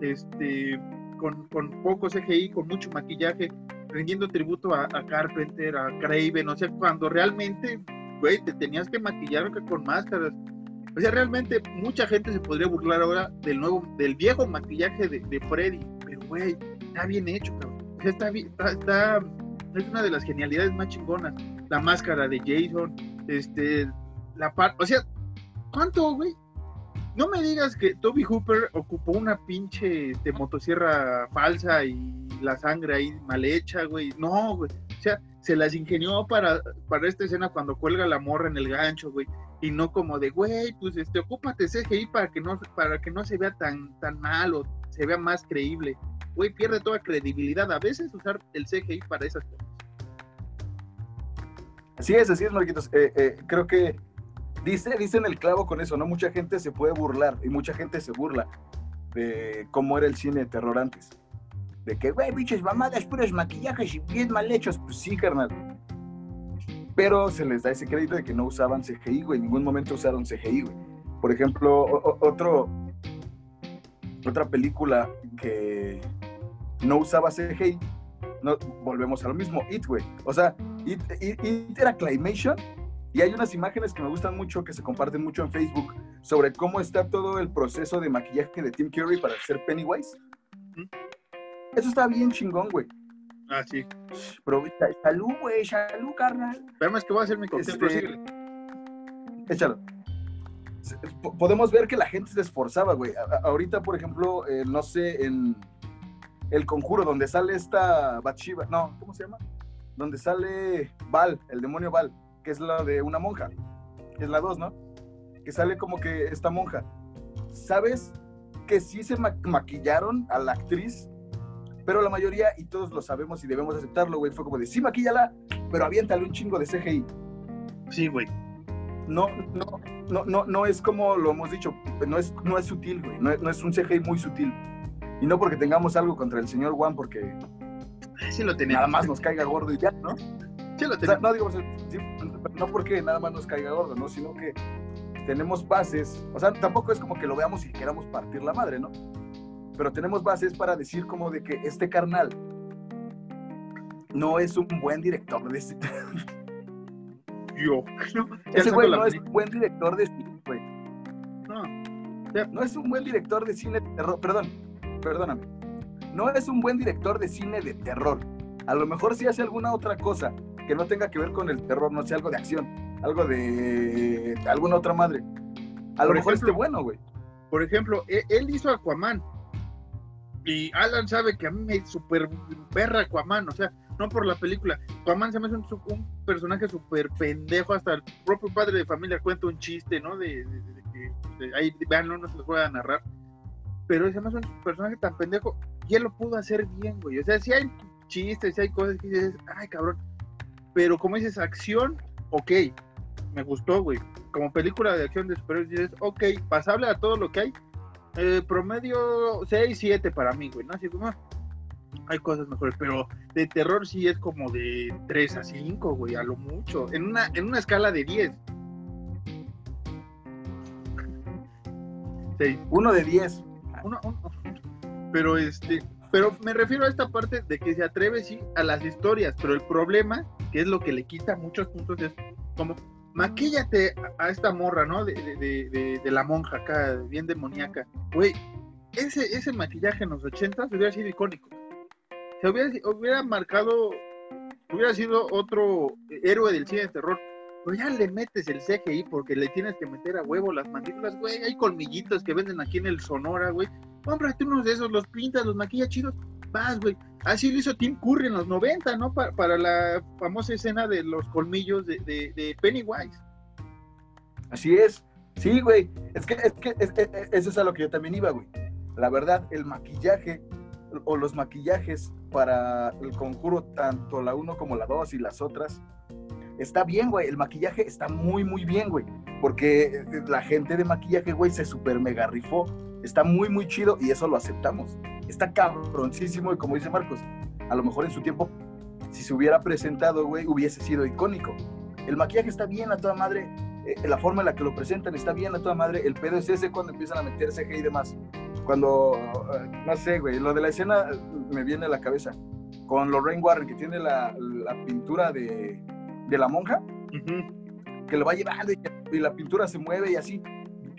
este, con, con poco CGI, con mucho maquillaje, rindiendo tributo a, Carpenter, a Craven, o sea, cuando realmente, güey, te tenías que maquillar con máscaras. O sea, realmente mucha gente se podría burlar ahora del nuevo, del viejo maquillaje de, Freddy, pero güey, está bien hecho, cabrón. Está está, está- es una de las genialidades más chingonas. La máscara de Jason, este, la parte, o sea, ¿cuánto, güey? No me digas que Toby Hooper ocupó una pinche este, motosierra falsa y la sangre ahí mal hecha, güey. No, güey. O sea, se las ingenió para, para esta escena cuando cuelga la morra en el gancho, güey. Y no como de, güey, pues este, ocúpate CGI para que no, para que no se vea tan, tan mal o se vea más creíble. Güey, pierde toda credibilidad a veces usar el CGI para esas cosas. Así es, así es, Marquitos. Eh, eh, creo que dice, dicen el clavo con eso, ¿no? Mucha gente se puede burlar y mucha gente se burla de cómo era el cine de terror antes. De que, güey, bichos, mamadas, puros maquillajes y bien mal hechos. Pues sí, carnal. Pero se les da ese crédito de que no usaban CGI, güey. En ningún momento usaron CGI, güey. Por ejemplo, otro, otra película que no usaba CGI, no, volvemos a lo mismo, It, güey. O sea, It, It- It era Claymation y hay unas imágenes que me gustan mucho, que se comparten mucho en Facebook, sobre cómo está todo el proceso de maquillaje de Tim Curry para ser Pennywise. Eso está bien chingón, güey. Ah, sí. Pero, sa- salud, güey, salud, carnal. Pero es que voy a hacer mi cóctel, Este-. Échalo. Podemos ver que la gente se esforzaba, güey. Ahorita, por ejemplo, eh, no sé, en El Conjuro, donde sale esta Bathsheba, no, ¿cómo se llama? Donde sale Val, el demonio Val, que es la de una monja, es la 2, ¿no? Que sale como que esta monja. ¿Sabes que sí se ma- maquillaron a la actriz? Pero la mayoría, y todos lo sabemos y debemos aceptarlo, güey, fue como de, sí, maquíllala, pero aviéntale un chingo de CGI Sí, güey. no, no, no, no, no es como lo hemos dicho, no es, no es sutil, güey, no, es- no es un CGI muy sutil. Y no porque tengamos algo contra el señor Juan, porque Sí lo tenemos. nada más nos caiga gordo y ya, ¿no? Sí lo O sea, tenemos. no digo, sí, no porque nada más nos caiga gordo, ¿no? Sino que tenemos bases, o sea, tampoco es como que lo veamos y queramos partir la madre, ¿no? pero tenemos bases para decir como de que este carnal no es un buen director de cine. [laughs] [laughs] Ese güey no es un buen director de cine, güey. No. No es un buen director de cine de terror. Perdón, perdóname. No es un buen director de cine de terror. A lo mejor sí hace alguna otra cosa que no tenga que ver con el terror, no sé, algo de acción, algo de alguna otra madre. A lo mejor esté bueno, güey. Por ejemplo, e- él hizo Aquaman. Y Alan sabe que a mí me super perra Aquaman, o sea, no por la película. Aquaman se me hace un, personaje súper pendejo, hasta el propio padre de familia cuenta un chiste, ¿no? De, que ahí vean, no, no se los voy a narrar. Pero se me hace un personaje tan pendejo y él lo pudo hacer bien, güey. O sea, si hay chistes, si hay cosas que dices, ay, cabrón. Pero como dices, acción, ok, me gustó, güey. Como película de acción de superhéroes, dices, ok, pasable a todo lo que hay. Eh, promedio 6, 7 para mí, güey, ¿no? Así como, ah, hay cosas mejores, pero de terror sí es como de 3 a 5, güey, a lo mucho. En una, en una escala de 10. Sí, Uno de diez. uno- uno- pero este, pero me refiero a esta parte de que se atreve sí a las historias, pero el problema, que es lo que le quita muchos puntos, es como maquíllate a, esta morra, ¿no? De, de- de- de- de la monja acá, bien demoníaca. Güey, ese, ese maquillaje en los 80 hubiera sido icónico. Se hubiera, hubiera marcado, hubiera sido otro héroe del cine de terror. Pero ya le metes el CGI porque le tienes que meter a huevo las mandíbulas, güey. Hay colmillitos que venden aquí en el Sonora, güey. Cómprate unos de esos, los pintas, los maquillas chidos. Vas, güey. Así lo hizo Tim Curry en los 90, ¿no? Pa- para la famosa escena de los colmillos de, de- de Pennywise. Así es. Sí, güey. Es que, es que es- es- eso es a lo que yo también iba, güey. La verdad, el maquillaje o los maquillajes para el conjuro, tanto la 1 como la 2 y las otras, está bien, güey. El maquillaje está muy, muy bien, güey. Porque eh, la gente de maquillaje, güey, se super mega rifó. Está muy, muy chido y eso lo aceptamos. Está cabroncísimo y como dice Marcos, a lo mejor en su tiempo, si se hubiera presentado, güey, hubiese sido icónico. El maquillaje está bien a toda madre, eh, la forma en la que lo presentan está bien a toda madre. El pedo es ese cuando empiezan a meter CGI y demás. Cuando, eh, no sé, güey, lo de la escena eh, me viene a la cabeza. Con Lorraine Warren, que tiene la, la pintura de, de la monja, que lo va llevando y, y la pintura se mueve y así.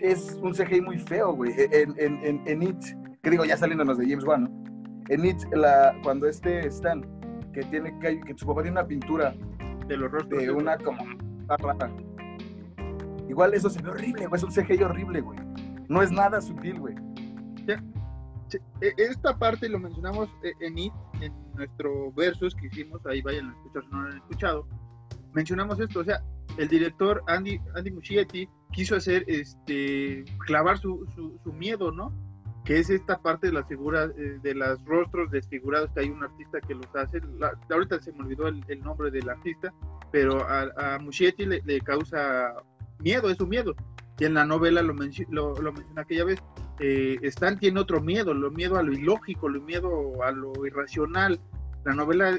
Es un CGI muy feo, güey. En, en, en, en It, que digo, ya saliéndonos de James Wan, ¿no? En It, la, cuando este Stan, que tiene que, que su papá tiene una pintura De los rostros. de una como rara. Igual eso se ve horrible, güey. Es un CGI horrible, güey. No es nada sutil, güey. E- Esta parte lo mencionamos eh, en IT, en nuestro versus que hicimos, ahí vayan a escuchar si no lo han escuchado. Mencionamos esto, o sea, el director Andy, Andy Muschietti quiso hacer, este, clavar su, su, su miedo, ¿no? Que es esta parte de las figuras, eh, de los rostros desfigurados, que hay un artista que los hace. La- ahorita se me olvidó el, el nombre del artista, pero a, a Muschietti le, le causa miedo, es su miedo. Y en la novela lo, menci- lo, lo mencioné aquella vez eh, Stan tiene otro miedo, lo miedo a lo ilógico, lo miedo a lo irracional. La novela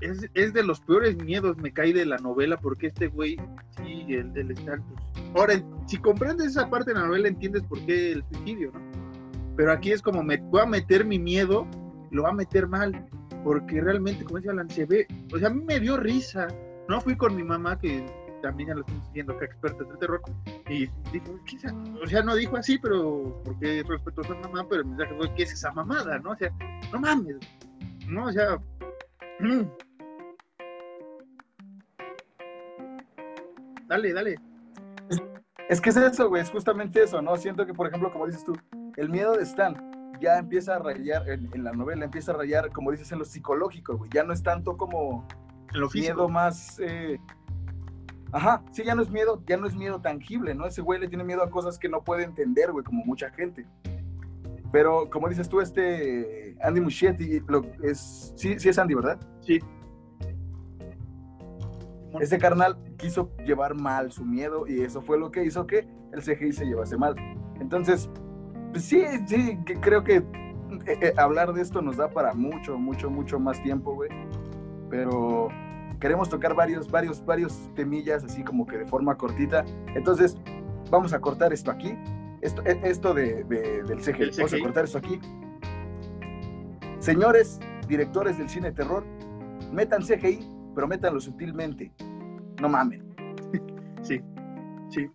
es, es de los peores miedos, me cae de la novela, porque este güey, sí, el del Stan, pues, ahora, si comprendes esa parte de la novela, entiendes por qué el suicidio, ¿no? Pero aquí es como, me voy a meter mi miedo, lo va a meter mal, porque realmente, como dice Alan, se ve, o sea, a mí me dio risa, no fui con mi mamá, que también ya lo estamos siguiendo, que experta de terror, y dijo, ¿qué es esa? o sea, no dijo así, pero porque es respetuoso a mamá, pero el mensaje fue, ¿qué es esa mamada? ¿No? O sea, no mames, ¿no? O sea, mm. dale, dale. Es que es eso, güey, es justamente eso, ¿no? Siento que, por ejemplo, como dices tú, el miedo de Stan ya empieza a rayar, en, en la novela empieza a rayar, como dices, en lo psicológico, güey. Ya no es tanto como lo miedo más... eh, Ajá, sí, ya no es miedo, ya no es miedo tangible, ¿no? Ese güey le tiene miedo a cosas que no puede entender, güey, como mucha gente. Pero, como dices tú, este Andy Muschietti, lo, es, sí, sí es Andy, ¿verdad? Sí. Ese carnal quiso llevar mal su miedo y eso fue lo que hizo que el CGI se llevase mal. Entonces, pues sí, sí, que creo que eh, eh, hablar de esto nos da para mucho, mucho, mucho más tiempo, güey. Pero queremos tocar varios, varios, varios temillas así como que de forma cortita. Entonces, vamos a cortar esto aquí. Esto, e- esto de, de- del CGI. Vamos a cortar esto aquí. Señores directores del cine terror, metan CGI, pero métanlo sutilmente. No mamen. [laughs] Sí, sí.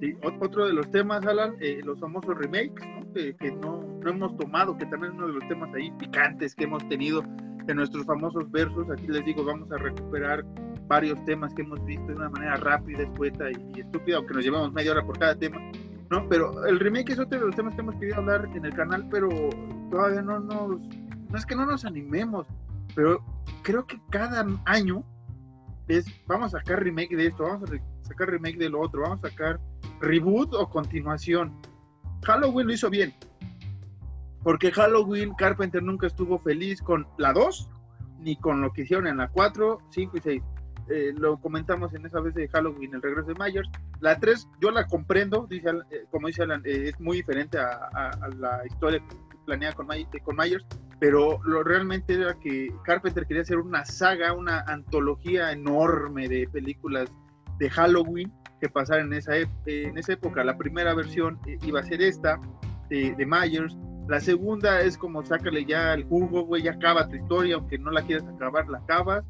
sí. Otro de los temas, Alan, eh, los famosos remakes, ¿no? Que, no, no, hemos tomado, que también es uno de los temas ahí picantes que hemos tenido en nuestros famosos versos. Aquí les digo, vamos a recuperar varios temas que hemos visto de una manera rápida, escueta y, estúpida, aunque nos llevamos media hora por cada tema. ¿no? Pero el remake es otro de los temas que hemos querido hablar en el canal, pero todavía no nos... No es que no nos animemos, pero creo que cada año es, vamos a sacar remake de esto, vamos a sacar remake de lo otro, vamos a sacar reboot o continuación. Halloween lo hizo bien, porque Halloween Carpenter nunca estuvo feliz con la 2, ni con lo que hicieron en la 4, 5 y 6. Eh, lo comentamos en esa vez de Halloween, el regreso de Myers. La 3, yo la comprendo, dice, eh, como dice Alan, eh, es muy diferente a, la historia planeada con, con Myers, pero lo realmente era que Carpenter quería hacer una saga, una antología enorme de películas de Halloween que pasaran en esa, en esa época. La primera versión iba a ser esta, de, de Myers. La segunda es como sácale ya el jugo, güey, ya acaba tu historia, aunque no la quieras acabar, la acabas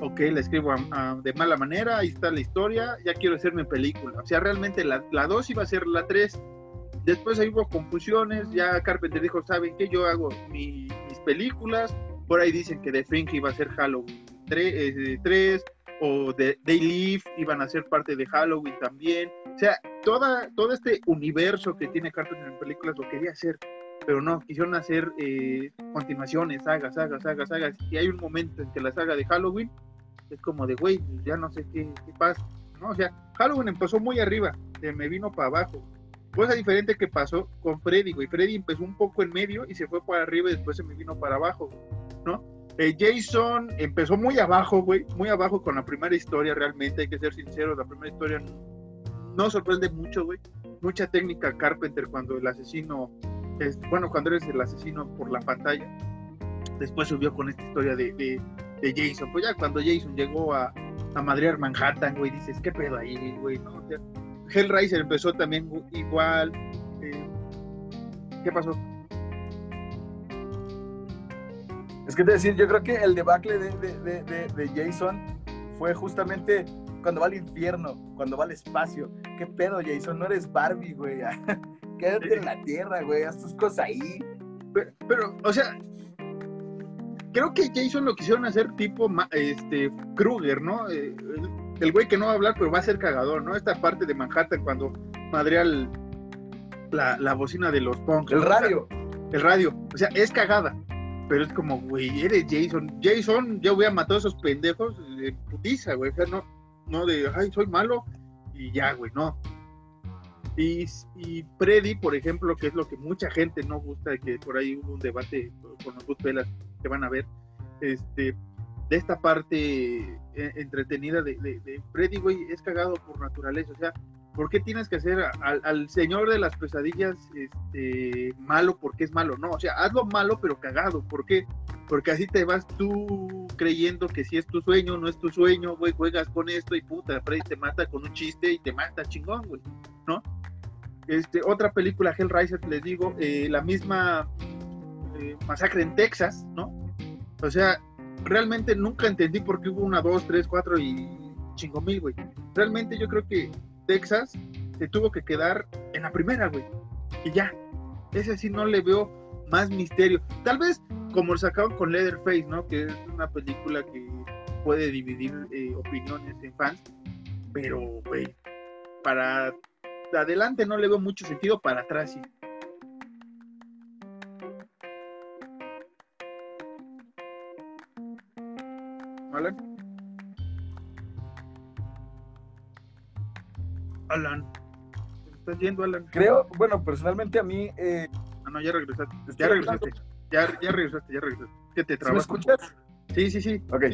ok, la escribo de mala manera, ahí está la historia, ya quiero hacer mi película. O sea, realmente la 2 iba a ser la 3. Después ahí hubo confusiones, ya Carpenter dijo, ¿saben qué? Yo hago mis películas, por ahí dicen que The Thing iba a ser Halloween 3, 3 eh, o The, They Live iban a ser parte de Halloween también. O sea, toda, todo este universo que tiene Carpenter en películas lo quería hacer pero no, quisieron hacer eh, continuaciones, sagas, sagas, sagas, sagas. Y hay un momento en que la saga de Halloween es como de, güey, ya no sé qué, pasa, ¿no? O sea, Halloween empezó muy arriba, se me vino para abajo. Cosa diferente que pasó con Freddy, güey. Freddy empezó un poco en medio y se fue para arriba y después se me vino para abajo, ¿no? Eh, Jason empezó muy abajo, güey, muy abajo con la primera historia, realmente, hay que ser sinceros, la primera historia no, sorprende mucho, güey. Mucha técnica Carpenter cuando el asesino, es, bueno, cuando eres el asesino por la pantalla. Después subió con esta historia de, Jason. Pues ya cuando Jason llegó a, a Manhattan, güey, dices, ¿qué pedo ahí, güey? Hellraiser empezó también igual. Eh, ¿Qué pasó? Es que te decir, yo creo que el debacle de, de, de, de, Jason fue justamente cuando va al infierno, cuando va al espacio. ¿Qué pedo, Jason? No eres Barbie, güey. [laughs] Quédate en la tierra, güey. Haz tus cosas ahí. pero, o sea, creo que Jason lo quisieron hacer tipo este Kruger, ¿no? Eh, el, güey que no va a hablar, pero va a ser cagador, ¿no? Esta parte de Manhattan cuando madrea la, la, bocina de los punks. El radio. el radio. O sea, es cagada. Pero es como, güey, eres Jason. Jason, yo voy a matar a esos pendejos de putiza, güey. O sea, no, no de, ay, soy malo y ya, güey, no. Y, y por ejemplo, que es lo que mucha gente no gusta, que por ahí hubo un debate con los Goodfellas que van a ver, este, de esta parte eh, entretenida de, de, Freddy, güey, es cagado por naturaleza. O sea, ¿por qué tienes que hacer al, señor de las pesadillas este, malo porque es malo? No, o sea, hazlo malo pero cagado. ¿Por qué? Porque así te vas tú creyendo que si es tu sueño, no es tu sueño, güey, juegas con esto y puta, Freddy te mata con un chiste y te mata chingón, güey, ¿no? Este, otra película, Hellraiser, les digo, eh, la misma eh, masacre en Texas, ¿no? O sea, realmente nunca entendí por qué hubo una, dos, tres, cuatro y chingo mil, güey. Realmente yo creo que Texas se tuvo que quedar en la primera, güey. Y ya. Ese sí no le veo más misterio. Tal vez como lo sacaron con Leatherface, ¿no? Que es una película que puede dividir eh, opiniones en fans. Pero, güey, para adelante no le veo mucho sentido, para atrás sí. Alan. Alan. ¿Estás yendo, Alan? Creo, bueno, personalmente a mí. Eh, ah, no, ya regresaste. Ya regresaste. Ya, ya regresaste, ya regresaste. ¿Qué te trabas? ¿Me escuchas? Sí, sí, sí. Ok.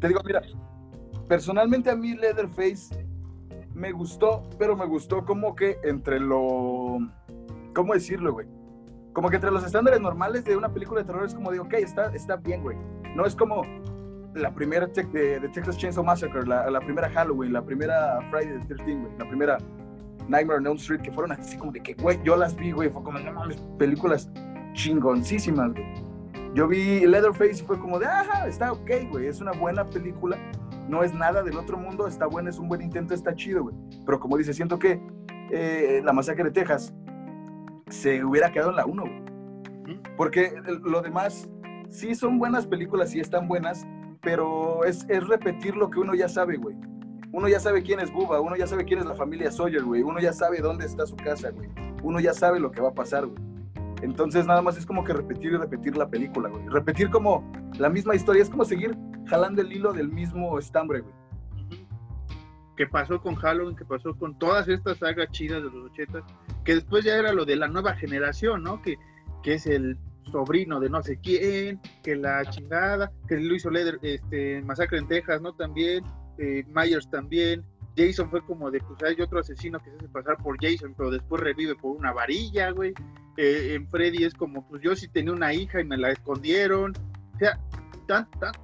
Te digo, mira, personalmente a mí Leatherface me gustó, pero me gustó como que entre lo. ¿Cómo decirlo, güey? Como que entre los estándares normales de una película de terror es como de, ok, está, está bien, güey. No es como la primera de, de, Texas Chainsaw Massacre, la, la, primera Halloween, la primera Friday the 13, güey, la primera Nightmare on Elm Street, que fueron así como de que, güey, yo las vi, güey, fue como, no mames, películas chingoncísimas, güey. Yo vi Leatherface y fue como de, ajá, está ok, güey, es una buena película, no es nada del otro mundo, está buena, es un buen intento, está chido, güey. Pero como dice, siento que eh, La Masacre de Texas se hubiera quedado en la 1, güey. Porque lo demás, sí son buenas películas, sí están buenas, pero es, es repetir lo que uno ya sabe, güey. Uno ya sabe quién es Buba, uno ya sabe quién es la familia Sawyer, güey. Uno ya sabe dónde está su casa, güey. Uno ya sabe lo que va a pasar, güey. Entonces nada más es como que repetir y repetir la película, güey. Repetir como la misma historia, es como seguir jalando el hilo del mismo estambre, güey. ¿Qué pasó con Halloween? ¿Qué pasó con todas estas sagas chidas de los ochentas? Que después ya era lo de la nueva generación, ¿no? Que, que es el sobrino de no sé quién, que la chingada, que lo hizo Leder, este, Masacre en Texas, ¿no? También, eh, Myers también, Jason fue como de, pues hay otro asesino que se hace pasar por Jason, pero después revive por una varilla, güey. Eh, en Freddy es como, pues yo sí tenía una hija y me la escondieron. O sea,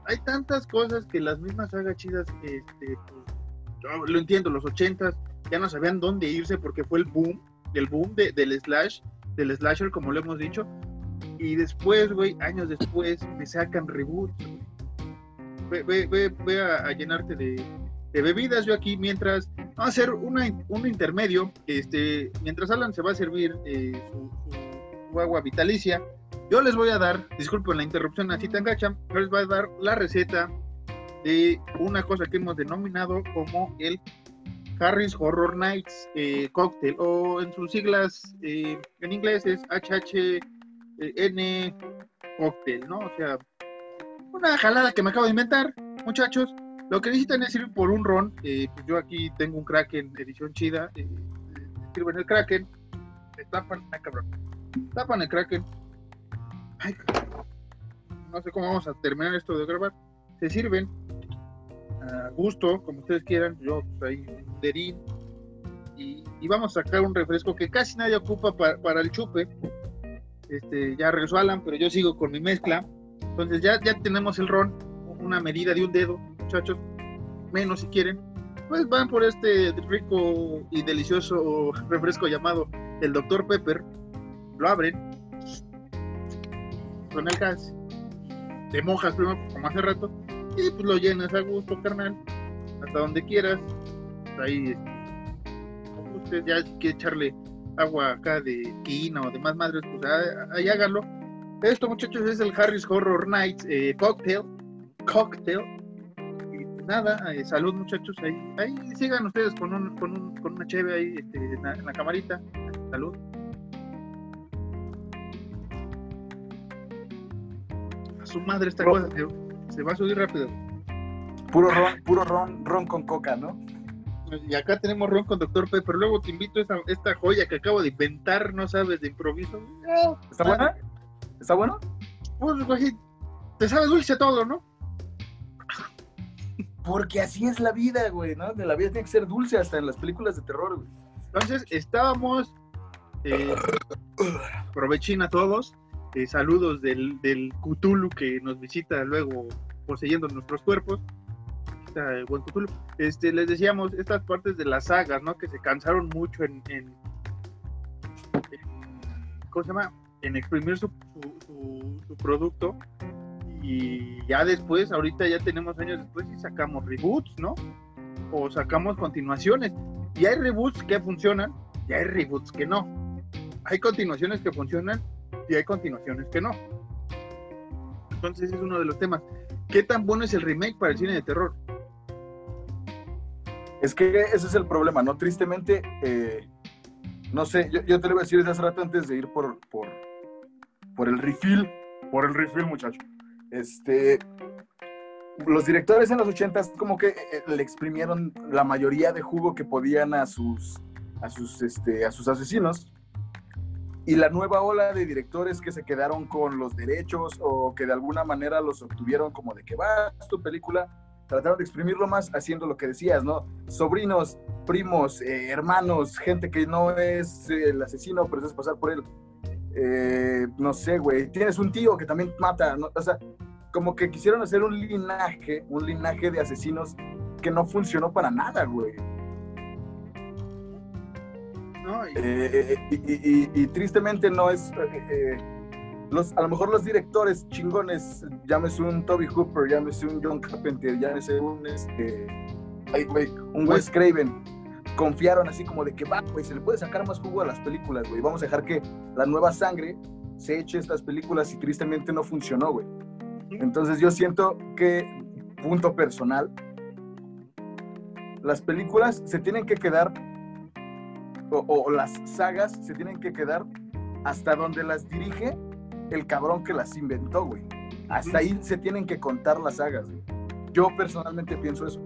hay tantas cosas que las mismas sagas chidas, este, pues, lo entiendo, los ochentas ya no sabían dónde irse porque fue el boom, el boom de, del slash, del slasher, como lo hemos dicho. Y después, güey, años después, me sacan reboots. Ve, ve, ve, a, llenarte de, bebidas. Yo aquí, mientras, vamos a hacer una, un intermedio. Este, mientras Alan se va a servir eh, su, agua vitalicia, yo les voy a dar, disculpen la interrupción así tan gacha, les voy a dar la receta de una cosa que hemos denominado como el Harris Horror Nights eh, Cocktail, o en sus siglas eh, en inglés es HH N cóctel, ¿no? O sea, una jalada que me acabo de inventar, muchachos. Lo que necesitan es ir por un ron. Eh, pues yo aquí tengo un Kraken edición chida. Eh, sirven el Kraken. Tapan, ay cabrón. Tapan el Kraken. Ay, no sé cómo vamos a terminar esto de grabar. Se sirven a gusto, como ustedes quieran. Yo, pues ahí, derín. Y, vamos a sacar un refresco que casi nadie ocupa para el chupe este, ya regresó Alan, pero yo sigo con mi mezcla. Entonces ya, ya tenemos el ron, una medida de un dedo, muchachos, menos si quieren. Pues van por este rico y delicioso refresco llamado el Dr. Pepper, lo abren con el gas, te mojas primero como hace rato y pues lo llenas a gusto, carnal, hasta donde quieras. Ahí, usted ya quiere echarle agua acá de quina o demás madres, pues ahí háganlo. Esto, muchachos, es el Harris Horror Nights eh, Cocktail. Cocktail. Y pues nada, eh, salud, muchachos. Ahí, ahí sigan ustedes con, un, con, un, con una cheve ahí este, en, la, camarita. Salud. A su madre esta cosa, se va a subir rápido. Puro ron, puro ron, ron con coca, ¿no? Y acá tenemos ron con Doctor Pepper. Luego te invito a esta, joya que acabo de inventar, no sabes, de improviso. ¿Está buena? ¿Está bueno? Pues, güey, te sabes dulce todo, ¿no? Porque así es la vida, güey, ¿no? De la vida tiene que ser dulce hasta en las películas de terror, güey. Entonces, estábamos. Eh, provechina todos. Eh, saludos del, del Cthulhu que nos visita luego poseyendo nuestros cuerpos buen Este, les decíamos, estas partes de las sagas, ¿no? Que se cansaron mucho en, ¿cómo se llama? En exprimir su, su, producto. Y ya después, ahorita ya tenemos años después y sacamos reboots, ¿no? O sacamos continuaciones. Y hay reboots que funcionan y hay reboots que no. Hay continuaciones que funcionan y hay continuaciones que no. Entonces es uno de los temas. ¿Qué tan bueno es el remake para el cine de terror? Es que ese es el problema, ¿no? Tristemente, eh, no sé, yo, te lo voy a decir desde hace rato antes de ir por, por, por el refill, por el refill, muchacho. Este, los directores en los 80 como que eh, le exprimieron la mayoría de jugo que podían a sus, a sus, este, a sus asesinos. Y la nueva ola de directores que se quedaron con los derechos o que de alguna manera los obtuvieron como de que va tu película, trataron de exprimirlo más haciendo lo que decías, ¿no? Sobrinos, primos, eh, hermanos, gente que no es el asesino, pero es pasar por él. Eh, no sé, güey. Tienes un tío que también mata, ¿no? O sea, como que quisieron hacer un linaje, un linaje de asesinos que no funcionó para nada, güey. No, y... Eh, y, tristemente no es los, a lo mejor los directores chingones, llámese un Toby Hooper, llámese un John Carpenter, llámese un, este, un Wes Craven, confiaron así como de que va, pues se le puede sacar más jugo a las películas, güey. Vamos a dejar que la nueva sangre se eche estas películas y tristemente no funcionó, güey. Entonces yo siento que, punto personal, las películas se tienen que quedar, o, las sagas se tienen que quedar hasta donde las dirige el cabrón que las inventó, güey. Hasta ahí se tienen que contar las sagas, güey. Yo personalmente pienso eso.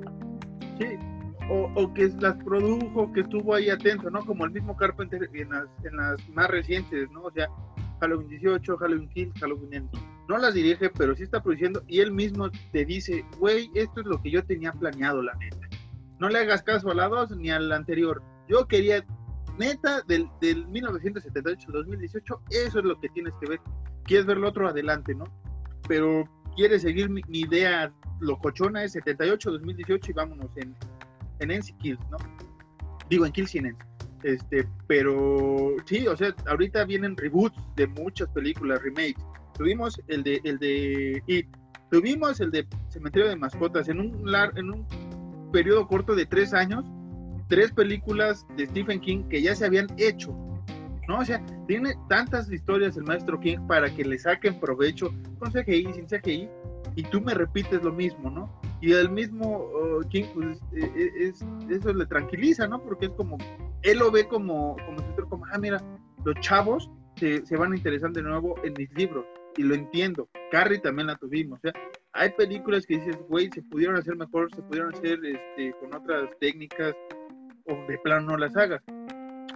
Sí, o, que las produjo, que estuvo ahí atento, ¿no? Como el mismo Carpenter en las, en las más recientes, ¿no? O sea, Halloween 18, Halloween Kill, Halloween End. No las dirige, pero sí está produciendo y él mismo te dice, güey, esto es lo que yo tenía planeado, la neta. No le hagas caso a la 2 ni al anterior. Yo quería, neta, del, del 1978-2018, eso es lo que tienes que ver. Quieres ver lo otro adelante, ¿no? Pero quieres seguir mi, idea locochona, es 78-2018 y vámonos en, en NC Kills, ¿no? Digo, en Kills sin Este, pero sí, o sea, ahorita vienen reboots de muchas películas, remakes. Tuvimos el de el de It, tuvimos el de Cementerio de Mascotas en un en un periodo corto de tres años, tres películas de Stephen King que ya se habían hecho, ¿no? O sea, tiene tantas historias el maestro King para que le saquen provecho con CGI, sin CGI, y tú me repites lo mismo, ¿no? Y el mismo oh, King, pues, e, e, es, eso le tranquiliza, ¿no? Porque es como, él lo ve como, como, como ah, mira, los chavos se, se van a interesar de nuevo en mis libros, y lo entiendo. Carrie también la tuvimos, o sea, hay películas que dices, güey, se pudieron hacer mejor, se pudieron hacer este, con otras técnicas, o de plano no las hagas.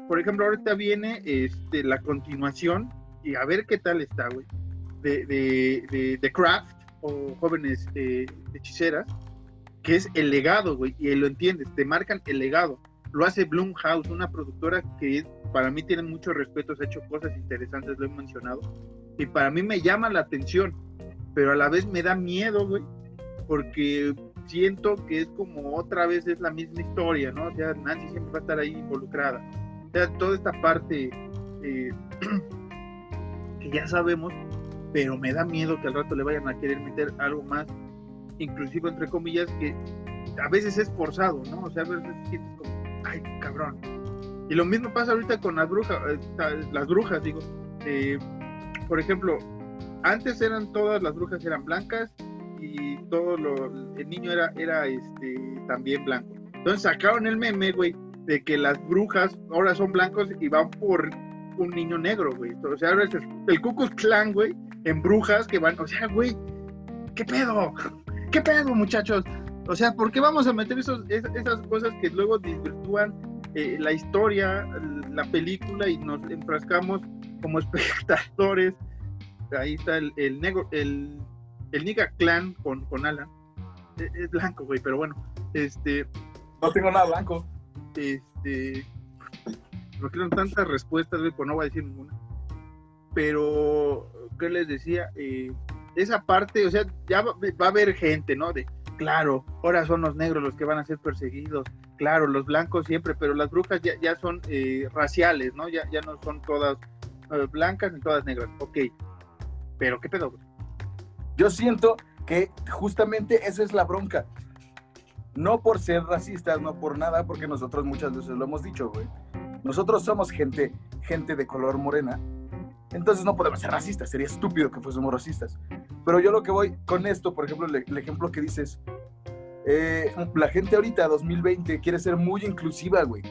Por ejemplo, ahorita viene este, la continuación, y a ver qué tal está, güey, de, de, de, Craft, o Jóvenes eh, Hechiceras, que es el legado, güey, y lo entiendes, te marcan el legado. Lo hace Blumhouse, una productora que para mí tiene mucho respeto, ha hecho cosas interesantes, lo he mencionado, y para mí me llama la atención pero a la vez me da miedo, güey, porque siento que es como otra vez es la misma historia, ¿no? O sea, Nancy siempre va a estar ahí involucrada. O sea, toda esta parte eh, [clears throat] que ya sabemos, pero me da miedo que al rato le vayan a querer meter algo más, inclusive entre comillas, que a veces es forzado, ¿no? O sea, a veces sientes como, ay, cabrón. Y lo mismo pasa ahorita con las brujas, eh, las brujas, digo. Eh, por ejemplo, antes eran todas las brujas eran blancas y todo lo, el niño era, era este, también blanco. Entonces sacaron el meme, güey, de que las brujas ahora son blancos y van por un niño negro, güey. O sea, es el Cucus Clan, güey, en brujas que van, o sea, güey, ¿qué pedo? ¿Qué pedo, muchachos? O sea, ¿por qué vamos a meter esas cosas que luego desvirtúan eh, la historia, la película y nos enfrascamos como [laughs] espectadores ahí está el, el negro, el, el Niga Clan con, con Alan. E, es, blanco, güey, pero bueno, este. No tengo nada blanco. Este. No quiero tantas respuestas, güey, pues no voy a decir ninguna. Pero, ¿qué les decía? Eh, esa parte, o sea, ya va, a haber gente, ¿no? De, claro, ahora son los negros los que van a ser perseguidos, claro, los blancos siempre, pero las brujas ya, ya son eh, raciales, ¿no? Ya, ya no son todas eh, blancas ni todas negras, ok. Pero qué pedo, Yo siento que justamente esa es la bronca. No por ser racistas, no por nada, porque nosotros muchas veces lo hemos dicho, güey. Nosotros somos gente, gente de color morena. Entonces no podemos ser racistas, sería estúpido que fuésemos racistas. Pero yo lo que voy con esto, por ejemplo, el, ejemplo que dices, eh, la gente ahorita, 2020, quiere ser muy inclusiva, güey.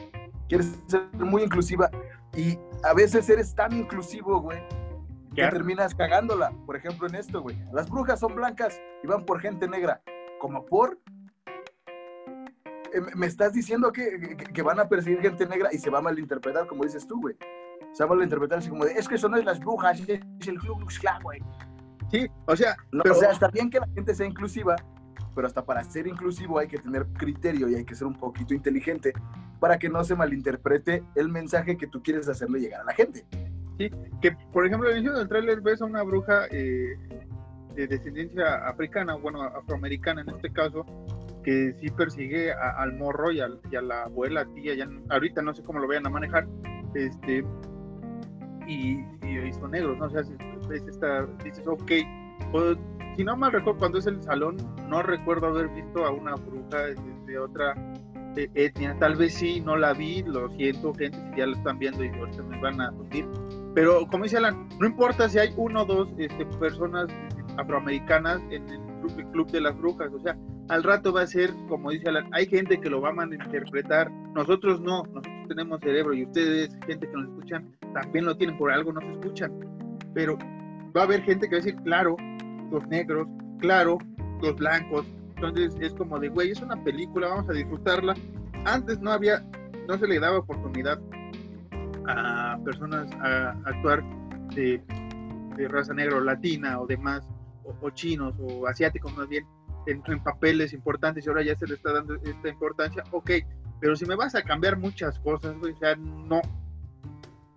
Quiere ser muy inclusiva. Y a veces eres tan inclusivo, güey, que terminas cagándola. Por ejemplo, en esto, güey. Las brujas son blancas y van por gente negra. ¿Como por? Eh, me estás diciendo que, que, van a perseguir gente negra y se va a malinterpretar, como dices tú, güey. Se va a malinterpretar así como de, es que eso no es las brujas, es el Ku Klux güey. Sí, o sea... O sea, está bien que la gente sea inclusiva, pero hasta para ser inclusivo hay que tener criterio y hay que ser un poquito inteligente para que no se malinterprete el mensaje que tú quieres hacerle llegar a la gente. Sí, que por ejemplo, al inicio del tráiler ves a una bruja eh, de descendencia africana, bueno, afroamericana en este caso, que sí persigue al morro y, a la abuela, tía, ya, ahorita no sé cómo lo vayan a manejar, este, y, y, son negros, ¿no? O sea, ves esta, dices, ok, pues, si no mal recuerdo, cuando es el salón, no recuerdo haber visto a una bruja de, otra eh, etnia, tal vez sí, no la vi, lo siento, gente, si ya la están viendo y ahorita me van a hundir, pero como dice Alan, no importa si hay uno o dos este, personas afroamericanas en el club, de las brujas, o sea, al rato va a ser, como dice Alan, hay gente que lo va a malinterpretar, nosotros no, nosotros tenemos cerebro y ustedes, gente que nos escuchan, también lo tienen, por algo nos escuchan, pero va a haber gente que va a decir, claro, los negros, claro, los blancos, entonces es como de, güey, es una película, vamos a disfrutarla. Antes no había, no se le daba oportunidad a personas a actuar de, raza negra o latina o demás, o, chinos o asiáticos más bien, en, papeles importantes y ahora ya se le está dando esta importancia, ok, pero si me vas a cambiar muchas cosas, o sea, no,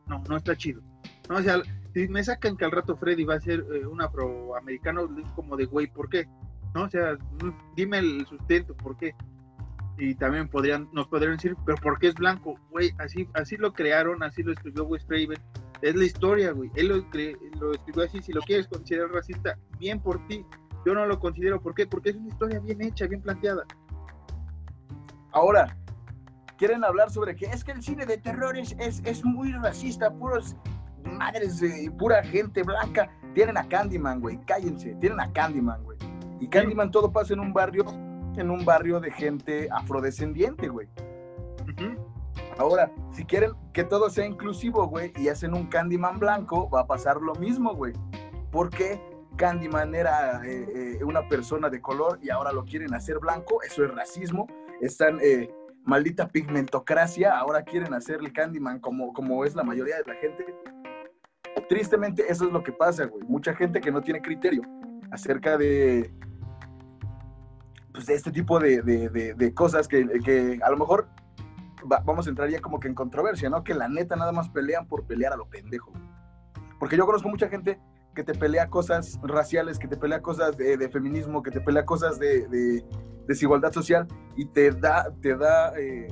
no, no está chido. No, o sea, si me sacan que al rato Freddy va a ser eh, un afroamericano, como de güey, ¿por qué? ¿No? O sea, dime el sustento, ¿por qué? Y también podrían, nos podrían decir, pero ¿por qué es blanco? Güey, así, así lo crearon, así lo escribió Wes Craven. Es la historia, güey. Él lo, lo, escribió así. Si lo quieres considerar racista, bien por ti. Yo no lo considero. ¿Por qué? Porque es una historia bien hecha, bien planteada. Ahora, quieren hablar sobre que es que el cine de terror es, es, muy racista, puros madres, y pura gente blanca. Tienen a Candyman, güey. Cállense. Tienen a Candyman, güey. Y Candyman todo pasa en un barrio en un barrio de gente afrodescendiente, güey. Ahora, si quieren que todo sea inclusivo, güey, y hacen un Candyman blanco, va a pasar lo mismo, güey. Porque Candyman era eh, eh, una persona de color y ahora lo quieren hacer blanco, eso es racismo. Están, eh, maldita pigmentocracia, ahora quieren hacerle Candyman como, como es la mayoría de la gente. Tristemente, eso es lo que pasa, güey. Mucha gente que no tiene criterio acerca de, pues, de este tipo de, de, cosas que, que, a lo mejor vamos a entrar ya como que en controversia, ¿no? Que la neta nada más pelean por pelear a lo pendejo. Porque yo conozco mucha gente que te pelea cosas raciales, que te pelea cosas de, feminismo, que te pelea cosas de, desigualdad social y te da, te da eh,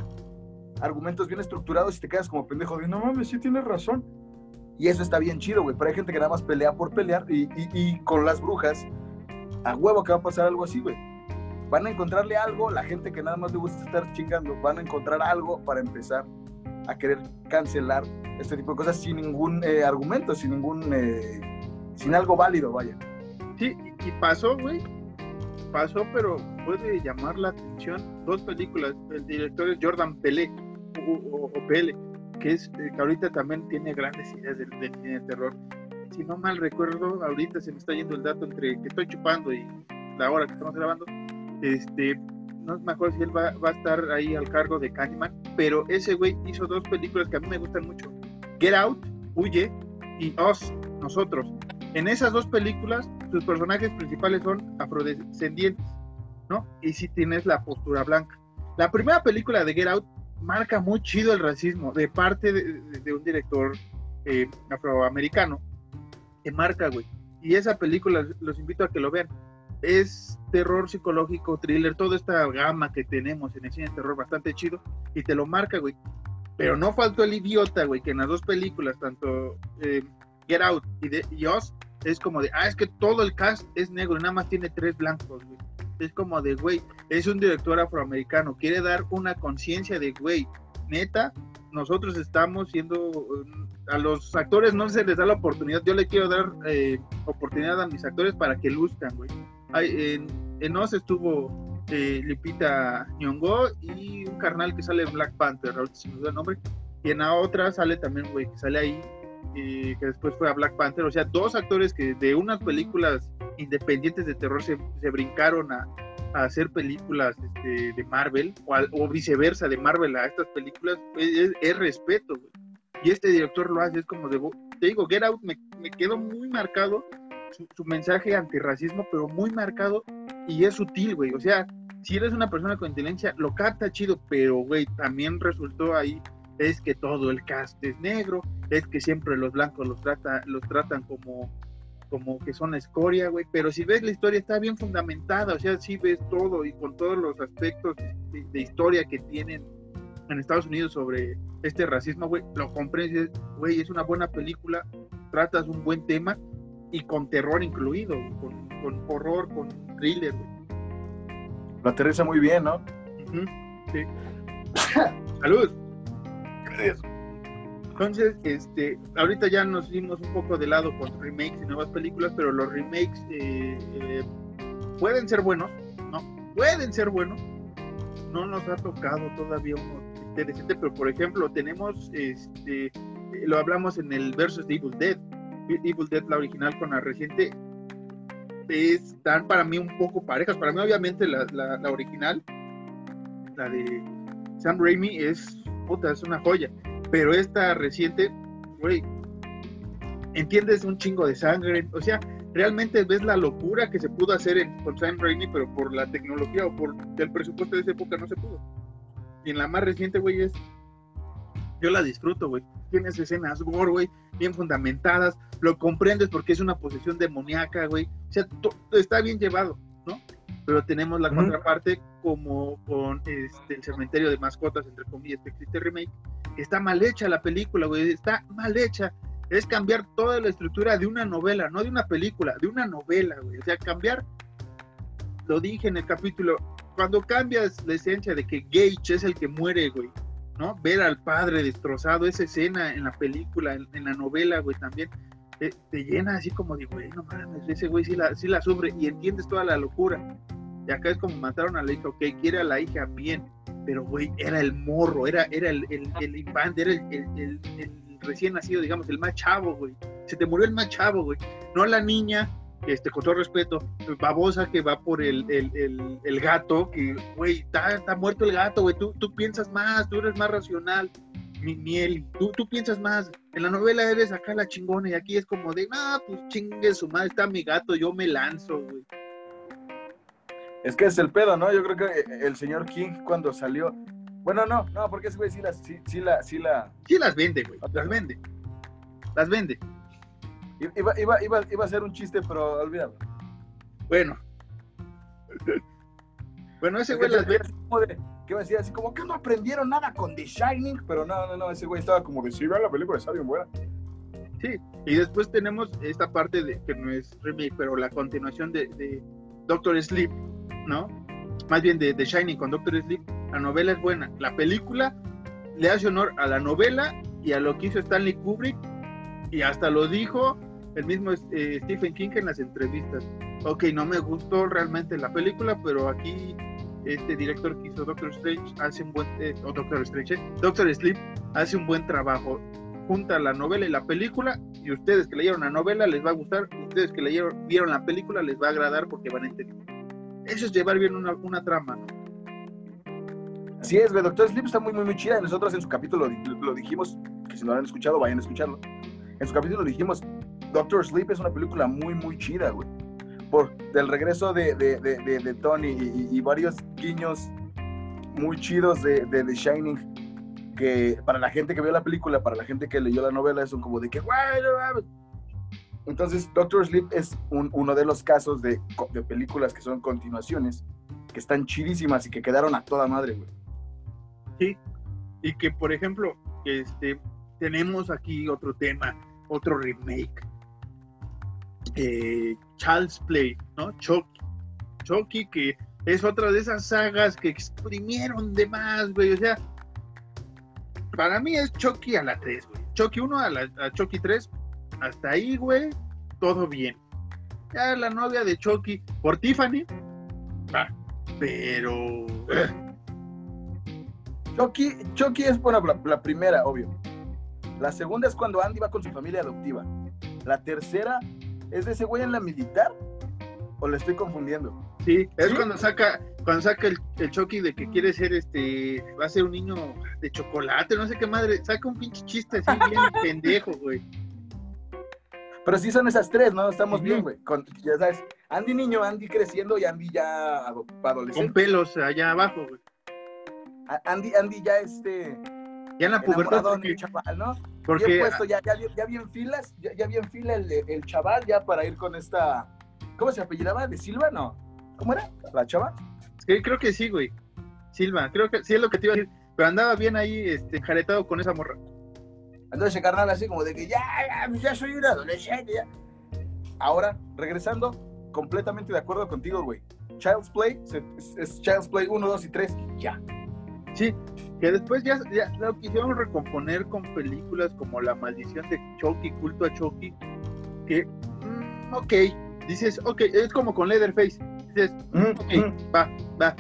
argumentos bien estructurados y te quedas como pendejo de, no mames, sí tienes razón. Y eso está bien chido, güey. Pero hay gente que nada más pelea por pelear y, y, y con las brujas, a huevo que va a pasar algo así, güey van a encontrarle algo, la gente que nada más le gusta estar chingando, van a encontrar algo para empezar a querer cancelar este tipo de cosas sin ningún eh, argumento, sin ningún, eh, sin algo válido, vaya. Sí, y pasó, güey, pasó, pero puede llamar la atención dos películas, el director es Jordan Pelé, o, Pele, que es, eh, que ahorita también tiene grandes ideas del, cine de terror. Si no mal recuerdo, ahorita se me está yendo el dato entre que estoy chupando y la hora que estamos grabando, este, no me acuerdo si él va, a estar ahí al cargo de Candyman, pero ese güey hizo dos películas que a mí me gustan mucho. Get Out, Huye, y Us, Nosotros. En esas dos películas, sus personajes principales son afrodescendientes, ¿no? Y si tienes la postura blanca. La primera película de Get Out marca muy chido el racismo de parte de, un director eh, afroamericano que marca, güey. Y esa película los invito a que lo vean es terror psicológico, thriller, toda esta gama que tenemos en el cine de terror bastante chido y te lo marca, güey. Pero no faltó el idiota, güey, que en las dos películas, tanto eh, Get Out y, de, Us, es como de, ah, es que todo el cast es negro y nada más tiene tres blancos, güey. Es como de, güey, es un director afroamericano, quiere dar una conciencia de, güey, neta, nosotros estamos siendo, a los actores no se les da la oportunidad, yo le quiero dar eh, oportunidad a mis actores para que luzcan, güey en, en Oz estuvo eh, Lipita Nyong'o y un carnal que sale en Black Panther, ahorita se me el nombre, y en la otra sale también, güey, que sale ahí, y que después fue a Black Panther, o sea, dos actores que de unas películas independientes de terror se, se brincaron a, a, hacer películas este, de Marvel, o, o, viceversa, de Marvel a estas películas, es, es respeto, güey. Y este director lo hace, es como de, te digo, Get Out me, me quedó muy marcado su, mensaje antirracismo, pero muy marcado y es sutil, güey. O sea, si eres una persona con inteligencia, lo capta chido, pero, güey, también resultó ahí es que todo el cast es negro, es que siempre los blancos los, trata, los tratan como, como que son escoria, güey. Pero si ves la historia está bien fundamentada, o sea, si ves todo y con todos los aspectos de, historia que tienen en Estados Unidos sobre este racismo, güey, lo comprendes, güey, es una buena película, tratas un buen tema y con terror incluido, con, con horror, con thriller, güey. Lo aterriza muy bien, ¿no? Ujú, Sí. [laughs] Salud. Gracias. Entonces, este, ahorita ya nos dimos un poco de lado con remakes y nuevas películas, pero los remakes eh, eh, pueden ser buenos, ¿no? Pueden ser buenos. No nos ha tocado todavía uno interesante, pero por ejemplo, tenemos, este, lo hablamos en el versus de Evil Dead. Evil Dead, la original con la reciente, están para mí un poco parejas. Para mí, obviamente, la, la, la original, la de Sam Raimi, es, puta, es una joya. Pero esta reciente, güey, entiendes un chingo de sangre. O sea, realmente ves la locura que se pudo hacer en, con Sam Raimi, pero por la tecnología o por el presupuesto de esa época no se pudo. Y en la más reciente, güey, es. Yo la disfruto, güey. Tienes escenas gore, güey, bien fundamentadas. Lo comprendes porque es una posesión demoníaca, güey. O sea, está bien llevado, ¿no? Pero tenemos la contraparte como con este, el cementerio de mascotas, entre comillas, que existe remake. Está mal hecha la película, güey. Está mal hecha. Es cambiar toda la estructura de una novela, no de una película, de una novela, güey. O sea, cambiar, lo dije en el capítulo, cuando cambias la esencia de que Gage es el que muere, güey, ¿no? Ver al padre destrozado, esa escena en la película, en, la novela, güey, también, te, llena así como de, güey, no mames, ese güey sí la, sí la sufre y entiendes toda la locura. Y acá es como mataron a la hija, ok, quiere a la hija bien, pero, güey, era el morro, era, era el, el, el infante, era el, el- el- el recién nacido, digamos, el más chavo, güey. Se te murió el más chavo, güey. No la niña, este, con todo respeto, babosa que va por el, el, el, el gato, que, güey, está, está muerto el gato, güey. Tú, tú piensas más, tú eres más racional. Mi miel, tú, tú piensas más. En la novela eres acá la chingona y aquí es como de, ah, pues chingue su madre, está mi gato, yo me lanzo, güey. Es que es el pedo, ¿no? Yo creo que el señor King cuando salió. Bueno, no, no, porque ese güey sí la, sí, sí la, sí la. Sí las vende, güey, las vende. Las vende. Iba, iba, iba, iba a ser un chiste, pero olvídalo. Bueno. Bueno, ese Es güey que las de- que iba a decir así como que no aprendieron nada con The Shining, pero no, no, no, ese güey estaba como de sí, vean la película, está bien buena. Sí, y después tenemos esta parte de que no es remake, pero la continuación de, de Doctor Sleep, ¿no? Más bien de, de Shining con Doctor Sleep. La novela es buena. La película le hace honor a la novela y a lo que hizo Stanley Kubrick, y hasta lo dijo el mismo eh, Stephen King en las entrevistas. Ok, no me gustó realmente la película, pero aquí este director que hizo Doctor Strange hace un buen eh, Doctor Strange, eh, Doctor Sleep hace un buen trabajo junta la novela y la película y ustedes que leyeron la novela les va a gustar, ustedes que leyeron, vieron la película les va a agradar porque van a entender. Eso es llevar bien una, una trama, ¿no? Así es, Doctor Sleep está muy, muy, muy chida. Nosotros en su capítulo lo, lo dijimos, que si no lo han escuchado, vayan a escucharlo. En su capítulo dijimos, Doctor Sleep es una película muy, muy chida, güey. Por del regreso de, de, de, Tony y, varios guiños muy chidos de, The Shining, que para la gente que vio la película, para la gente que leyó la novela, son como de que, güey, no mames". Entonces, Doctor Sleep es un, uno de los casos de, de películas que son continuaciones, que están chidísimas y que quedaron a toda madre, güey. Sí, y que por ejemplo, este, tenemos aquí otro tema, otro remake. Eh, Child's Play, ¿no? Chucky. Chucky, que es otra de esas sagas que exprimieron de más, güey. O sea, para mí es Chucky a la 3, güey. Chucky 1 a, la, a Chucky 3, hasta ahí, güey, todo bien. Ya la novia de Chucky por Tiffany, ah, pero. Chucky, Chucky es bueno, la, la, primera, obvio. La segunda es cuando Andy va con su familia adoptiva. La tercera es de ese güey en la militar. ¿O le estoy confundiendo? Sí, es ¿Sí? cuando saca, cuando saca el, el, Chucky de que quiere ser este, va a ser un niño de chocolate, no sé qué madre, saca un pinche chiste así bien [laughs] pendejo, güey. Pero sí son esas tres, ¿no? Estamos uh -huh. bien, güey. Ya sabes, Andy niño, Andy creciendo y Andy ya adolescente. Con pelos allá abajo, güey. Andy, Andy ya este. Ya en la pubertad. Porque, chaval, ¿no? Porque. Bien puesto, ya, ya, ya bien filas, ya, ya bien fila el, el, chaval ya para ir con esta. ¿Cómo se apellidaba? ¿De Silva? No. ¿Cómo era? ¿La chava? Sí, creo que sí, güey. Silva, creo que sí es lo que te iba a decir. Pero andaba bien ahí, este, jaretado con esa morra. Entonces, carnal, así como de que ya, ya, ya soy un adolescente, ya. Ahora, regresando, completamente de acuerdo contigo, güey. Child's Play es, Child's Play 1, 2 y 3, ya. Sí, que después ya, ya lo quisieron recomponer con películas como La Maldición de Chucky, Culto a Chucky, que, mm, ok, dices, ok, es como con Leatherface, dices, mm, ok, va, va,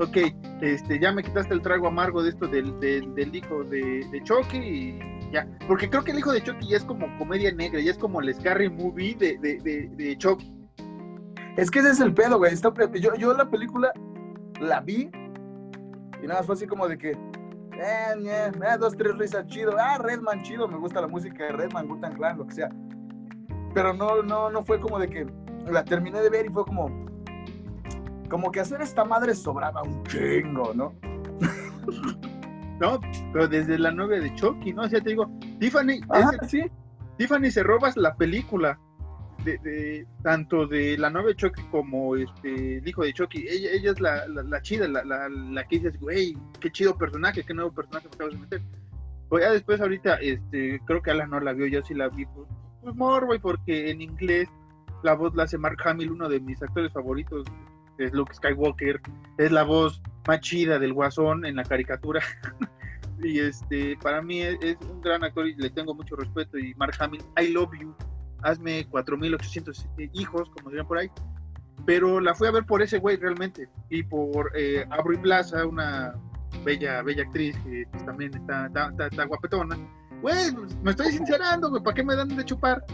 ok, este, ya me quitaste el trago amargo de esto del, del, hijo de, de, Chucky y ya, porque creo que el hijo de Chucky ya es como comedia negra, ya es como el Scary Movie de, de, de Chucky. Es que ese es el pedo, güey. Yo, yo la película la vi y nada fue así como de que, eh, dos, tres risas chido. Ah, Redman chido, me gusta la música de Redman, Gutan Clan, lo que sea. Pero no, no, no fue como de que la terminé de ver y fue como, como que hacer esta madre sobraba un chingo, ¿no? [laughs] no, pero desde la novia de Chucky, ¿no? O sea, te digo, Tiffany, ¿sí? Tiffany se robas la película de, tanto de la novia de Chucky como este, el hijo de Chucky. Ella, ella es la, la, chida, la, la, que dice, güey, qué chido personaje, qué nuevo personaje me acabas de meter. Pues ya después ahorita, este, creo que Alan no la vio, yo sí la vi, pues, pues güey, porque en inglés la voz la hace Mark Hamill, uno de mis actores favoritos, es Luke Skywalker, es la voz más chida del guasón en la caricatura. [laughs] y este, para mí es, es, un gran actor y le tengo mucho respeto. Y Mark Hamill, I love you hazme 4.800 hijos, como dirían por ahí. Pero la fui a ver por ese güey realmente. Y por eh, Aubrey Plaza, una bella, bella actriz que pues, también está, está, guapetona. Güey, me estoy sincerando, güey, ¿para qué me dan de chupar?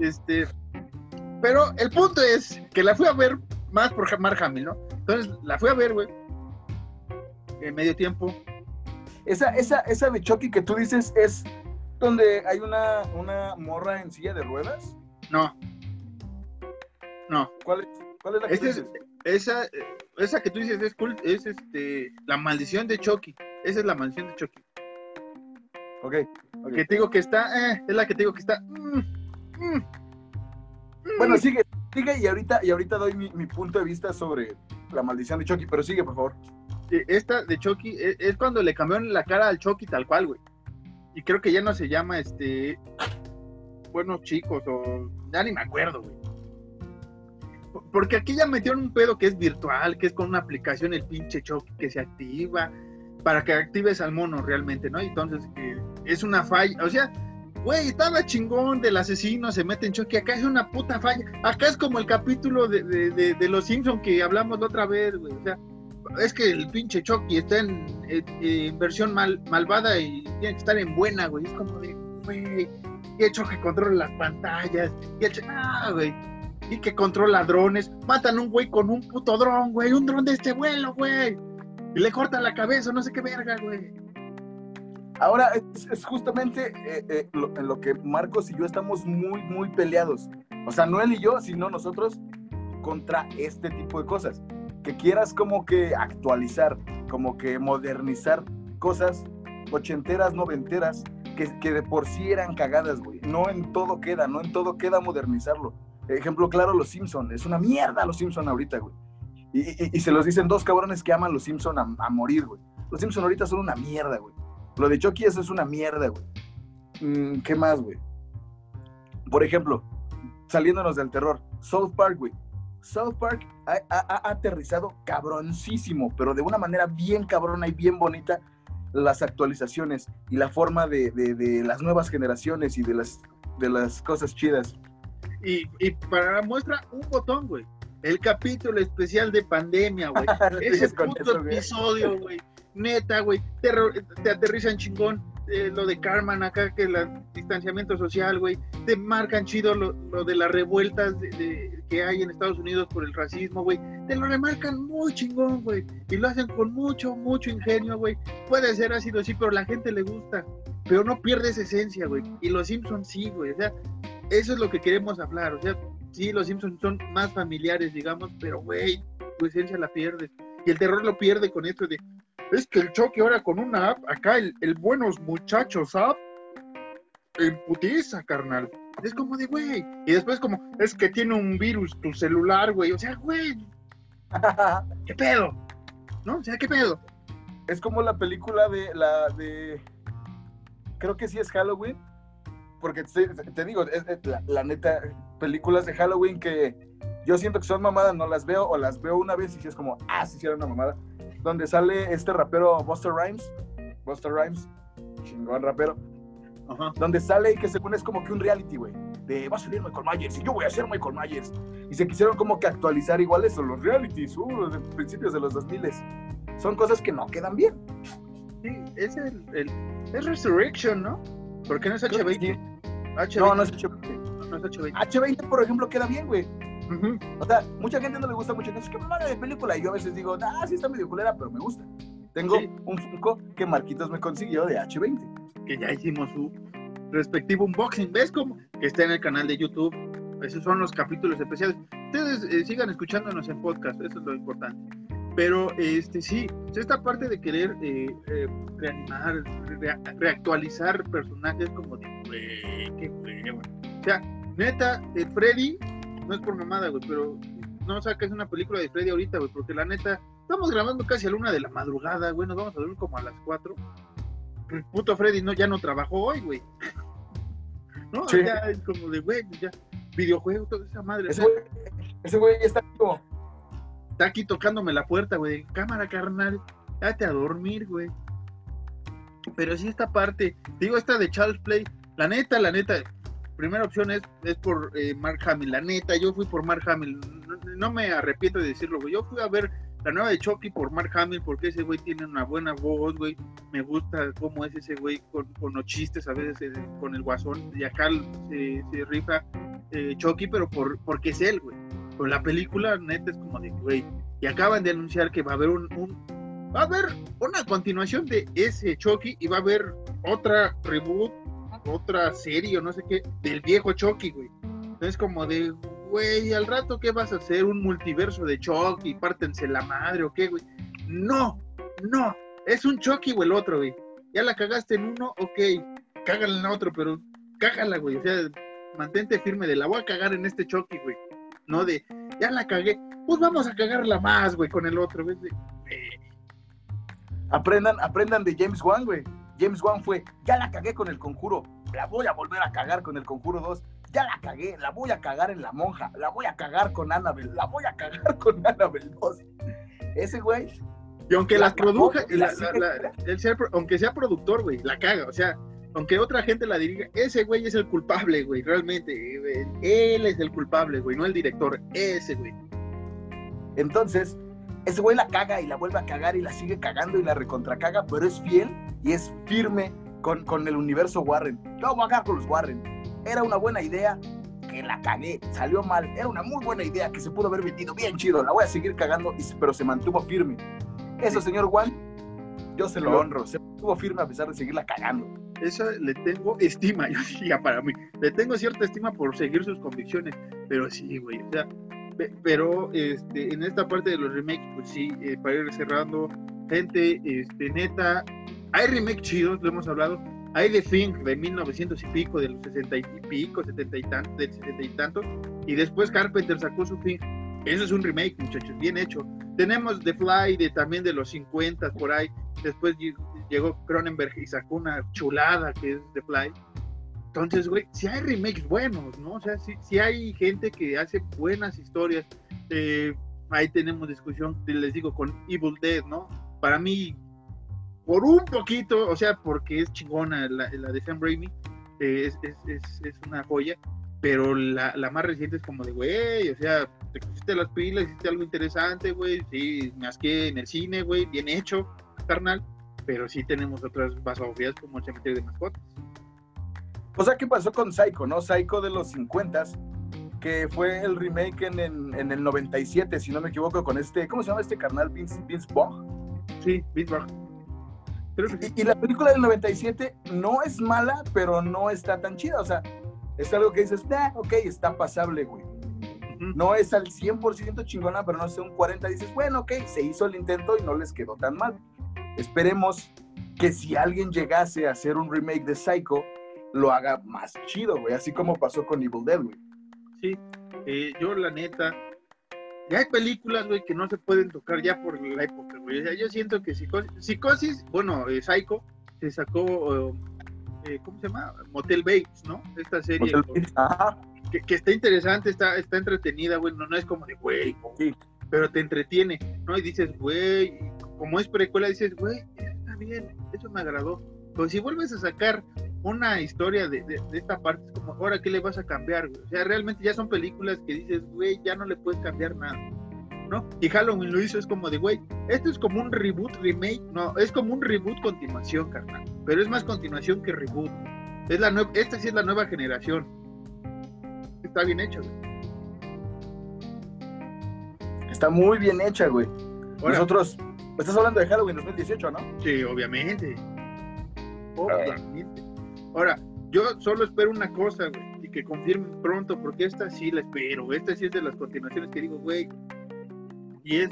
Este, pero el punto es que la fui a ver más por Mark Hamill, ¿no? Entonces la fui a ver, güey, en medio tiempo. Esa, esa, esa de que tú dices es donde hay una, una morra en silla de ruedas? No. No. ¿Cuál es, cuál es la que dices? esa, esa que tú dices es, es este, la maldición de Chucky. Esa es la maldición de Chucky. Ok. okay. Que te digo que está, eh, es la que te digo que está. Mm, mm, mm. bueno, sigue, sigue y ahorita, y ahorita doy mi, mi, punto de vista sobre la maldición de Chucky, pero sigue, por favor. Esta de Chucky es, es cuando le cambiaron la cara al Chucky tal cual, güey y creo que ya no se llama este buenos chicos o ya ni me acuerdo, güey. Porque aquí ya metieron un pedo que es virtual, que es con una aplicación el pinche choque que se activa para que actives al mono realmente, ¿no? Entonces es una falla, o sea, güey, estaba chingón del asesino, se mete en choque, acá es una puta falla, acá es como el capítulo de, de, de Los Simpsons que hablamos la otra vez, güey, o sea, es que el pinche Chucky está en, versión mal, malvada y tiene que estar en buena, güey. Es como de, güey, y el Chucky controla las pantallas, y el ah, güey, y que controla drones. Matan a un güey con un puto dron, güey, un dron de este vuelo, güey. Y le cortan la cabeza, no sé qué verga, güey. Ahora, es, justamente eh, eh, en lo que Marcos y yo estamos muy, muy peleados. O sea, no él y yo, sino nosotros contra este tipo de cosas que quieras como que actualizar, como que modernizar cosas ochenteras, noventeras, que, que de por sí eran cagadas, güey. No en todo queda, no en todo queda modernizarlo. Ejemplo claro, Los Simpson. Es una mierda Los Simpson ahorita, güey. Y, y, se los dicen dos cabrones que aman Los Simpson a, a morir, güey. Los Simpson ahorita son una mierda, güey. Lo de Chucky eso es una mierda, güey. Mm, ¿Qué más, güey? Por ejemplo, saliéndonos del terror, South Park, güey. South Park ha, aterrizado cabroncísimo, pero de una manera bien cabrona y bien bonita las actualizaciones y la forma de, las nuevas generaciones y de las, de las cosas chidas. Y, y para muestra, un botón, güey. El capítulo especial de pandemia, güey. [laughs] Ese puto episodio, güey. Neta, güey. Te, te aterrizan chingón eh, lo de Carmen acá, que el distanciamiento social, güey, te marcan chido lo, de las revueltas que hay en Estados Unidos por el racismo, güey, te lo remarcan muy chingón, güey, y lo hacen con mucho, mucho ingenio, güey. Puede ser ácido, sí, pero la gente le gusta, pero no pierde esa esencia, güey. Y los Simpsons sí, güey, o sea, eso es lo que queremos hablar, o sea, sí, los Simpsons son más familiares, digamos, pero, güey, tu esencia la pierdes. Y el terror lo pierde con esto de, es que el choque ahora con una app, acá el, buenos muchachos app, en putiza, carnal. Es como de, güey. Y después como, es que tiene un virus tu celular, güey. O sea, güey. [laughs] ¿Qué pedo? ¿No? O sea, ¿qué pedo? Es como la película de la de. Creo que sí es Halloween. porque te, te digo, es- es la, la neta, películas de Halloween que yo siento que son mamadas, no las veo, o las veo una vez y sí es como, ah, sí, sí era una mamada. Donde sale este rapero Buster Rhymes, Buster Rhymes, chingón rapero, Ajá. donde sale y que según es como que un reality, güey, de va a salir Michael Myers y yo voy a ser Michael Myers. Y se quisieron como que actualizar igual eso, los realities, uh, de principios de los 2000 Son cosas que no quedan bien. Sí, es el, el- es Resurrection, ¿no? Porque no es Creo que H20. sí. H20. No, no es H20. no es H20. H20, por ejemplo, queda bien, güey. Ujú. O sea, mucha gente no le gusta mucho. Es que mamada de película. Y yo a veces digo, ah, sí está medio culera, pero me gusta. Tengo Sí. un Funko que Marquitos me consiguió de H20. Que ya hicimos su respectivo unboxing. ¿Ves cómo? Que está en el canal de YouTube. Esos son los capítulos especiales. Ustedes eh, sigan escuchándonos en podcast, eso es lo importante. Pero este sí, esta parte de querer eh, eh, reanimar, re- reactualizar personajes como de, qué hueva. O sea, neta, el Freddy, no es por mamada, güey, pero no saques una película de Freddy ahorita, güey, porque la neta, estamos grabando casi a la una de la madrugada, güey, nos vamos a dormir como a las cuatro. El puto Freddy no, ya no trabajó hoy, güey. [laughs] No, Sí. ya es como de, güey, ya, videojuegos, toda esa madre. Ese güey, ese güey está está aquí tocándome la puerta, güey. Cámara, carnal. Date a dormir, güey. Pero sí esta parte, digo, esta de Charles Play, la neta, la neta, primera opción es, es por eh, Mark Hamill, la neta, yo fui por Mark Hamill, no, me arrepiento de decirlo, güey, yo fui a ver la nueva de Chucky por Mark Hamill porque ese güey tiene una buena voz, güey, me gusta cómo es ese güey con, los chistes a veces eh, con el guasón, y acá se, se rifa eh, Chucky, pero por, porque es él, güey. Pero la película, neta, es como de, güey, y acaban de anunciar que va a haber un, un- va a haber una continuación de ese Chucky y va a haber otra reboot, otra serie o no sé qué del viejo Chucky, güey. Entonces como de, güey, al rato qué vas a hacer un multiverso de Chucky, pártense la madre o qué, güey. No, no, es un Chucky o el otro, güey. Ya la cagaste en uno, ok, cágala en otro, pero cágala, güey. O sea, mantente firme de la voy a cagar en este Chucky, güey. No de, ya la cagué, pues vamos a cagarla más, güey, con el otro, güey. Aprendan, aprendan de James Wan, güey. James Wan fue, ya la cagué con el conjuro, la voy a volver a cagar con el conjuro 2. Ya la cagué, la voy a cagar en la monja, la voy a cagar con Annabelle, la voy a cagar con [laughs] Annabelle 2. Ese güey, Y aunque La las produja, la él sea aunque sea productor, güey, la caga. O sea, aunque otra gente la dirija, ese güey es el culpable, güey, realmente. güey. Él es el culpable, güey, no el director, ese güey. Entonces, ese güey la caga y la vuelve a cagar y la sigue cagando y la recontracaga, pero es fiel y es firme con, con el universo Warren. Yo voy a cagar con los Warren. Era una buena idea que la cagué, salió mal. Era una muy buena idea que se pudo haber vendido bien chido. La voy a seguir cagando, pero se mantuvo firme. Eso, señor Juan, yo se lo honro. Se mantuvo firme a pesar de seguirla cagando. Esa le tengo estima, [laughs] yo ya para mí. Le tengo cierta estima por seguir sus convicciones, pero sí, güey, o sea, pe- pero este, en esta parte de los remakes, pues sí, eh, para ir cerrando, gente, este, neta, hay remakes chidos, lo hemos hablado, hay The Thing de 1900 y pico, de los 60 y pico, 70 y tantos, del 70 y tantos, y después Carpenter sacó su Thing. Eso es un remake, muchachos, bien hecho. Tenemos The Fly de también de los 50 por ahí. Después lle- llegó Cronenberg y sacó una chulada que es The Fly. Entonces, güey, si hay remakes buenos, ¿no? O sea, si, hay gente que hace buenas historias. Eh, ahí tenemos discusión, les digo, con Evil Dead, ¿no? Para mí, por un poquito, o sea, porque es chingona la, la de Sam Raimi, eh, es, es, es, es una joya, pero la, la más reciente es como de, güey, o sea, te pusiste las pilas, hiciste algo interesante, güey, sí, me asqué en el cine, güey, bien hecho, carnal, pero sí tenemos otras basofías como el cementerio de mascotas. O sea, ¿qué pasó con Psycho, no? Psycho de los 50 que fue el remake en, en, en el 97, si no me equivoco, con este, ¿cómo se llama este carnal? Vince, Vince Vaughn. Sí, que sí. Y, y la película del 97 no es mala, pero no está tan chida. O sea, es algo que dices, nah, ok, está pasable, güey. No es al 100% chingona, pero no sé, un 40 dices, bueno, ok, se hizo el intento y no les quedó tan mal. Esperemos que si alguien llegase a hacer un remake de Psycho, lo haga más chido, güey. Así como pasó con Evil Dead, güey. Sí, eh, yo la neta, ya hay películas, güey, que no se pueden tocar ya por la época, güey. O sea, yo siento que Psicosis, Psicosis bueno, eh, Psycho, se sacó, eh, eh, ¿cómo se llama? Motel Bates, ¿no? Esta serie. Ajá. Que, que, está interesante, está, está entretenida, güey, no, no es como de, güey, Sí. pero te entretiene, ¿no? Y dices, güey, como es precuela, dices, güey, está bien, eso me agradó. Pero si vuelves a sacar una historia de, de, de, esta parte, es como, ahora, ¿qué le vas a cambiar, güey? O sea, realmente ya son películas que dices, güey, ya no le puedes cambiar nada, ¿no? Y Halloween lo hizo, es como de, güey, esto es como un reboot, remake, no, es como un reboot continuación, carnal. Pero es más continuación que reboot. Es la nueva, esta sí es la nueva generación. Está bien hecho, güey. Está muy bien hecha, güey. Ahora, Nosotros, estás hablando de Halloween 2018, ¿no? Sí, obviamente. Obviamente. Ahora, yo solo espero una cosa, güey, y que confirmen pronto, porque esta sí la espero. Esta sí es de las continuaciones que digo, güey. Y es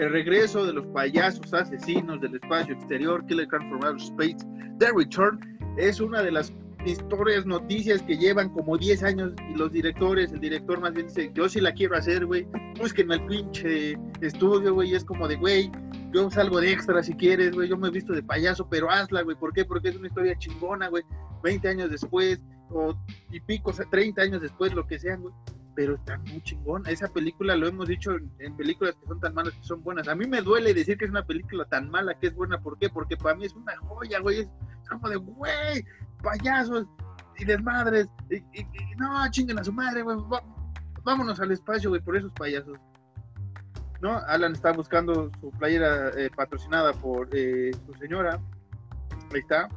el regreso de los payasos asesinos del espacio exterior, Killer Clown from Outer Space, The Return. Es una de las historias, noticias que llevan como 10 años y los directores, el director más bien dice, yo sí la quiero hacer, güey, busquen el pinche estudio, güey, es como de, güey, yo salgo de extra si quieres, güey, yo me he visto de payaso, pero hazla, güey, ¿por qué? Porque es una historia chingona, güey, 20 años después, o y pico, o sea, 30 años después, lo que sea, güey, pero está muy chingona, esa película lo hemos dicho en, películas que son tan malas que son buenas, a mí me duele decir que es una película tan mala que es buena, ¿por qué? Porque para mí es una joya, güey, es como de, güey, payasos y desmadres, y, y, y no, chinguen a su madre, güey, vámonos al espacio, güey, por esos payasos. ¿No? Alan está buscando su playera eh, patrocinada por eh, su señora. Ahí está.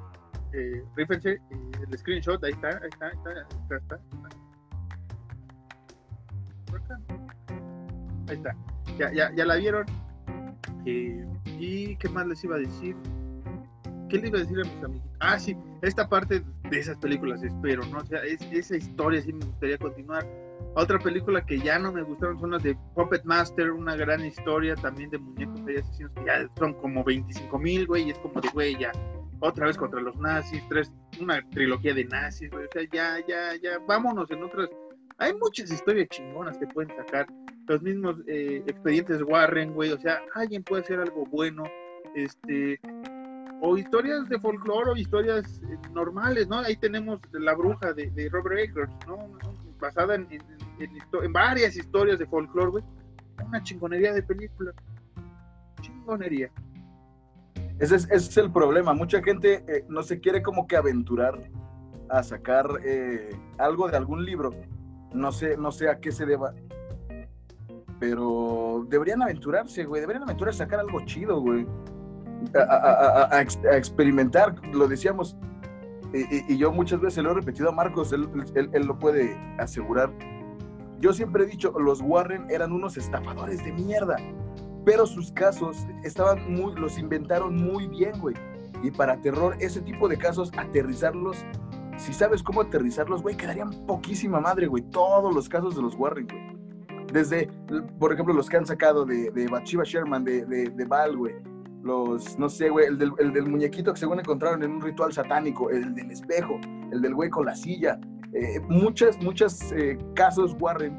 Eh, rífense, el screenshot, ahí está, ahí está, ahí está, ahí está, está, está. Ahí está. Ya, ya, ya la vieron. ¿Y qué más les iba a decir? ¿Qué le iba a decir a mis amigos? Ah, sí, esta parte de esas películas espero, ¿no? O sea, es, esa historia sí me gustaría continuar. Otra película que ya no me gustaron son las de Puppet Master, una gran historia también de muñecos de asesinos que ya son como 25 mil, güey, y es como de, güey, ya, otra vez contra los nazis, tres, una trilogía de nazis, güey, o sea, ya, ya, ya, vámonos en otras. Hay muchas historias chingonas que pueden sacar. Los mismos eh, expedientes Warren, güey, o sea, alguien puede hacer algo bueno. Este, o historias de folclore o historias eh, normales, ¿no? Ahí tenemos La Bruja de, Robert Eggers, ¿no? Basada en, en, varias historias de folclore, güey. Una chingonería de película. Chingonería. Ese es, ese es el problema. Mucha gente eh, no se quiere como que aventurar a sacar algo de algún libro. No sé, no sé a qué se deba. Pero deberían aventurarse, güey. Deberían aventurarse a sacar algo chido, güey. A, a, a, a, experimentar, lo decíamos, y, y, yo muchas veces lo he repetido a Marcos, él, él, él, lo puede asegurar. Yo siempre he dicho, los Warren eran unos estafadores de mierda, pero sus casos estaban muy, los inventaron muy bien, güey. Y para terror, ese tipo de casos, aterrizarlos, si sabes cómo aterrizarlos, güey, quedarían poquísima madre, güey. Todos los casos de los Warren, güey. Desde, por ejemplo, los que han sacado de, de Bathsheba Sherman, de, de, de Val, güey los, no sé, güey, el del, el del, muñequito que según encontraron en un ritual satánico, el del espejo, el del güey con la silla. Eh, muchas, muchos eh, casos Warren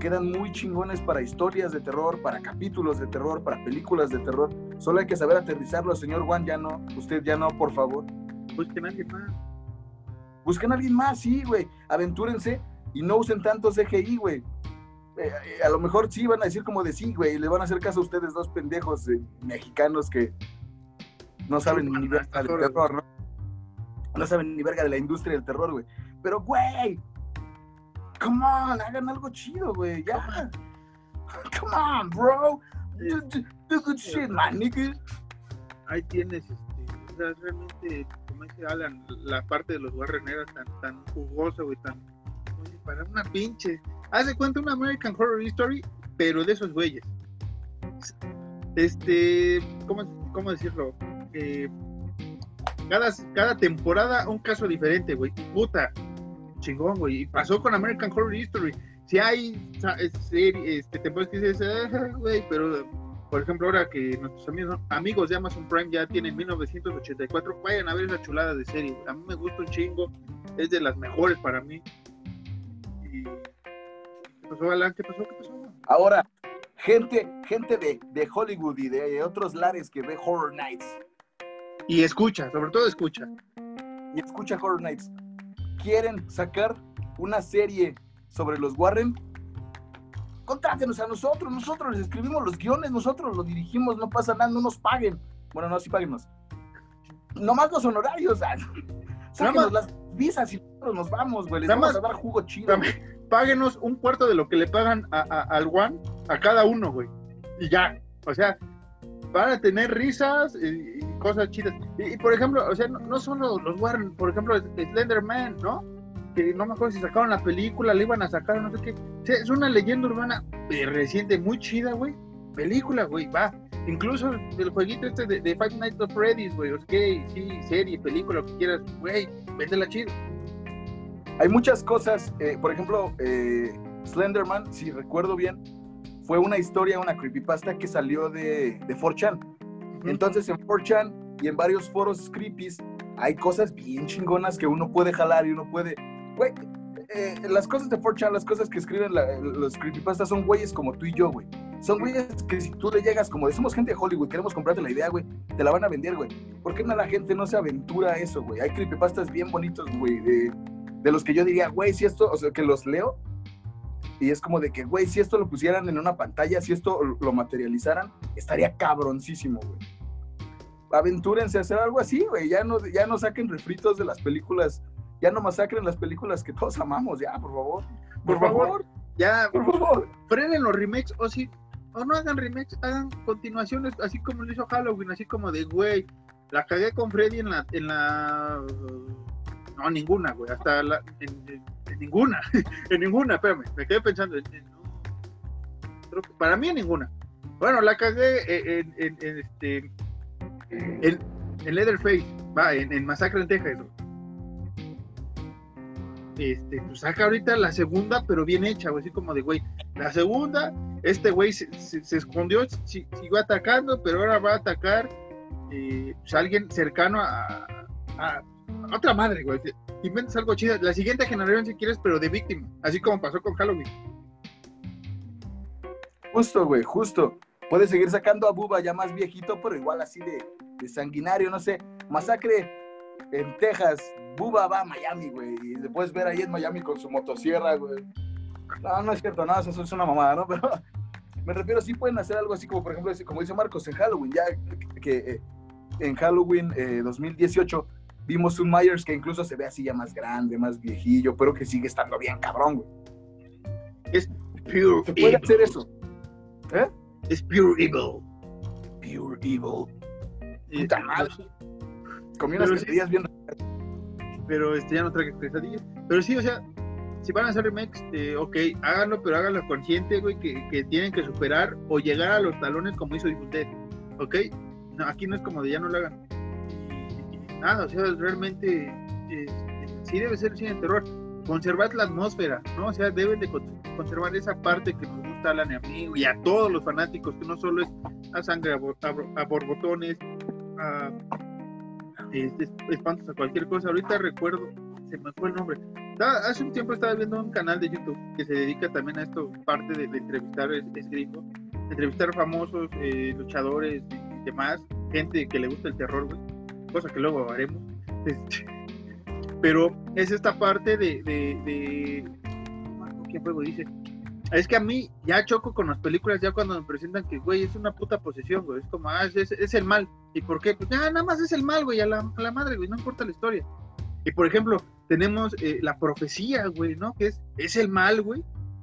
quedan muy chingones para historias de terror, para capítulos de terror, para películas de terror. Solo hay que saber aterrizarlo, señor Juan, ya no, usted ya no, por favor. Busquen a alguien más. Busquen a alguien más, sí, güey. Aventúrense y no usen tanto CGI, güey. Eh, a lo mejor sí van a decir como de sí, güey, le van a hacer caso a ustedes dos pendejos eh, mexicanos que no saben ni verga del terror, ¿no? No saben ni verga de la industria del terror, güey. Pero, güey, come on, hagan algo chido, güey, ya. Come on, bro. Do, do, do good shit, man, nigga. Ahí tienes, este, o sea, realmente, como dice Alan, la parte de los Warren era tan, tan jugosa, güey, tan, para una pinche haz de cuenta una American Horror Story, pero de esos güeyes. Este, ¿cómo, cómo decirlo? Eh, cada, cada temporada un caso diferente, güey. Puta, chingón, güey. Pasó con American Horror History. Si hay series, este, temporadas que dices, ah, güey, pero por ejemplo, ahora que nuestros amigos, amigos de Amazon Prime ya tienen 1984, vayan a ver esa chulada de serie. A mí me gusta un chingo, es de las mejores para mí. Y pasó, Alan? ¿Qué pasó? ¿Qué pasó? Ahora, gente, gente de, de Hollywood y de otros lares que ve Horror Nights. Y escucha, sobre todo escucha. y escucha Horror Nights, quieren sacar una serie sobre los Warren, contrátenos a nosotros, nosotros les escribimos los guiones, nosotros los dirigimos, no pasa nada, no nos paguen. Bueno, no, sí páguenos. Nomás los honorarios, [laughs] sáquenos las visas y nosotros nos vamos, güey, les Nada vamos más- a dar jugo chido. Páguenos un cuarto de lo que le pagan a, a- al One a cada uno, güey. Y ya. O sea, para tener risas y, y cosas chidas. Y, y, por ejemplo, o sea, no, no solo los Warren, por ejemplo, Slenderman, ¿no? Que no me acuerdo si sacaron la película, le iban a sacar, no sé qué. O sea, es una leyenda urbana eh, reciente, muy chida, güey. Película, güey, va. Incluso el jueguito este de, de Five Nights at Freddy's, güey. Ok, sí, serie, película, lo que quieras, güey, véndela chido. Hay muchas cosas, eh, por ejemplo, eh, Slenderman, si recuerdo bien, fue una historia, una creepypasta que salió de, de 4chan. Entonces en 4chan y en varios foros creepies hay cosas bien chingonas que uno puede jalar y uno puede... Güey, eh, las cosas de 4chan, las cosas que escriben la- los creepypastas son güeyes como tú y yo, güey. Son güeyes que si tú le llegas como de somos gente de Hollywood, queremos comprarte la idea, güey, te la van a vender, güey. ¿Por qué no la gente no se aventura a eso, güey? Hay creepypastas bien bonitos, güey, de, de los que yo diría, güey, si esto, o sea, que los leo y es como de que, güey, si esto lo pusieran en una pantalla, si esto lo materializaran, estaría cabroncísimo, güey. Aventúrense a hacer algo así, güey. Ya no, ya no saquen refritos de las películas, ya no masacren las películas que todos amamos, ya, por favor. Por, Por favor, favor. Ya, por favor. frenen los remakes o si o no hagan remakes, hagan continuaciones así como lo hizo Halloween, así como de güey, la cagué con Freddy en la en la no ninguna, güey, hasta la en, ninguna, [laughs] en ninguna, espérame, me quedé pensando en- no, para mí en ninguna. Bueno, la cagué en, en- este en, Leatherface, va, en Masacre en Texas. güey. Este, pues saca ahorita la segunda, pero bien hecha, güey, así como de, güey, la segunda, este güey se, escondió, si- siguió atacando, pero ahora va a atacar eh, pues, alguien cercano a, otra madre, güey. Inventas algo chido. La siguiente generación, si quieres, pero de víctima, así como pasó con Halloween. Justo, güey, justo. Puedes seguir sacando a Buba ya más viejito, pero igual así de sanguinario, no sé. Masacre en Texas, Buba va a Miami, güey. Y le puedes ver ahí en Miami con su motosierra, güey. No, no es cierto, no, eso es una mamada, ¿no? [laughs] Pero me refiero, sí pueden hacer algo así como, por ejemplo, como dice Marcos, en Halloween, ya que eh, en Halloween eh, 2018 vimos un Myers que incluso se ve así ya más grande, más viejillo, pero que sigue estando bien cabrón, güey. Pure Se puede evil. hacer eso. ¿Eh? Es pure evil. Pure evil. Eh, Puta madre. Comí unas Pero sí. quesadillas bien pero este ya no trae quesadillas. Pero sí, o sea, si van a hacer remakes, eh, ok, háganlo, pero háganlo consciente, güey, que, que tienen que superar o llegar a los talones como hizo Dead, ok. No, aquí no es como de ya no lo hagan. Nada, o sea, realmente este, sí debe ser cine de terror. Conservar la atmósfera, ¿no? O sea, deben de con- conservar esa parte que nos gusta a Alan y a mí y a todos los fanáticos, que no solo es a sangre a, bo- a a borbotones, a este, espantos a cualquier cosa. Ahorita recuerdo, se me fue el nombre. Hace un tiempo estaba viendo un canal de YouTube que se dedica también a esto, parte de, entrevistar, es, es entrevistar famosos, eh, luchadores y demás, gente que le gusta el terror, güey, cosa que luego haremos. [laughs] Este, pero es esta parte de, de, de no me acuerdo ¿quién fue, güey? Dice, es que a mí ya choco con las películas ya cuando me presentan que, güey, es una puta posesión, güey, es como, ah, es, es- el mal. ¿Y por qué? Pues ya, nada más es el mal, güey, a la, a la madre, güey, no importa la historia. Y por ejemplo, tenemos eh, la profecía, güey, ¿no? Que es, es el mal, güey,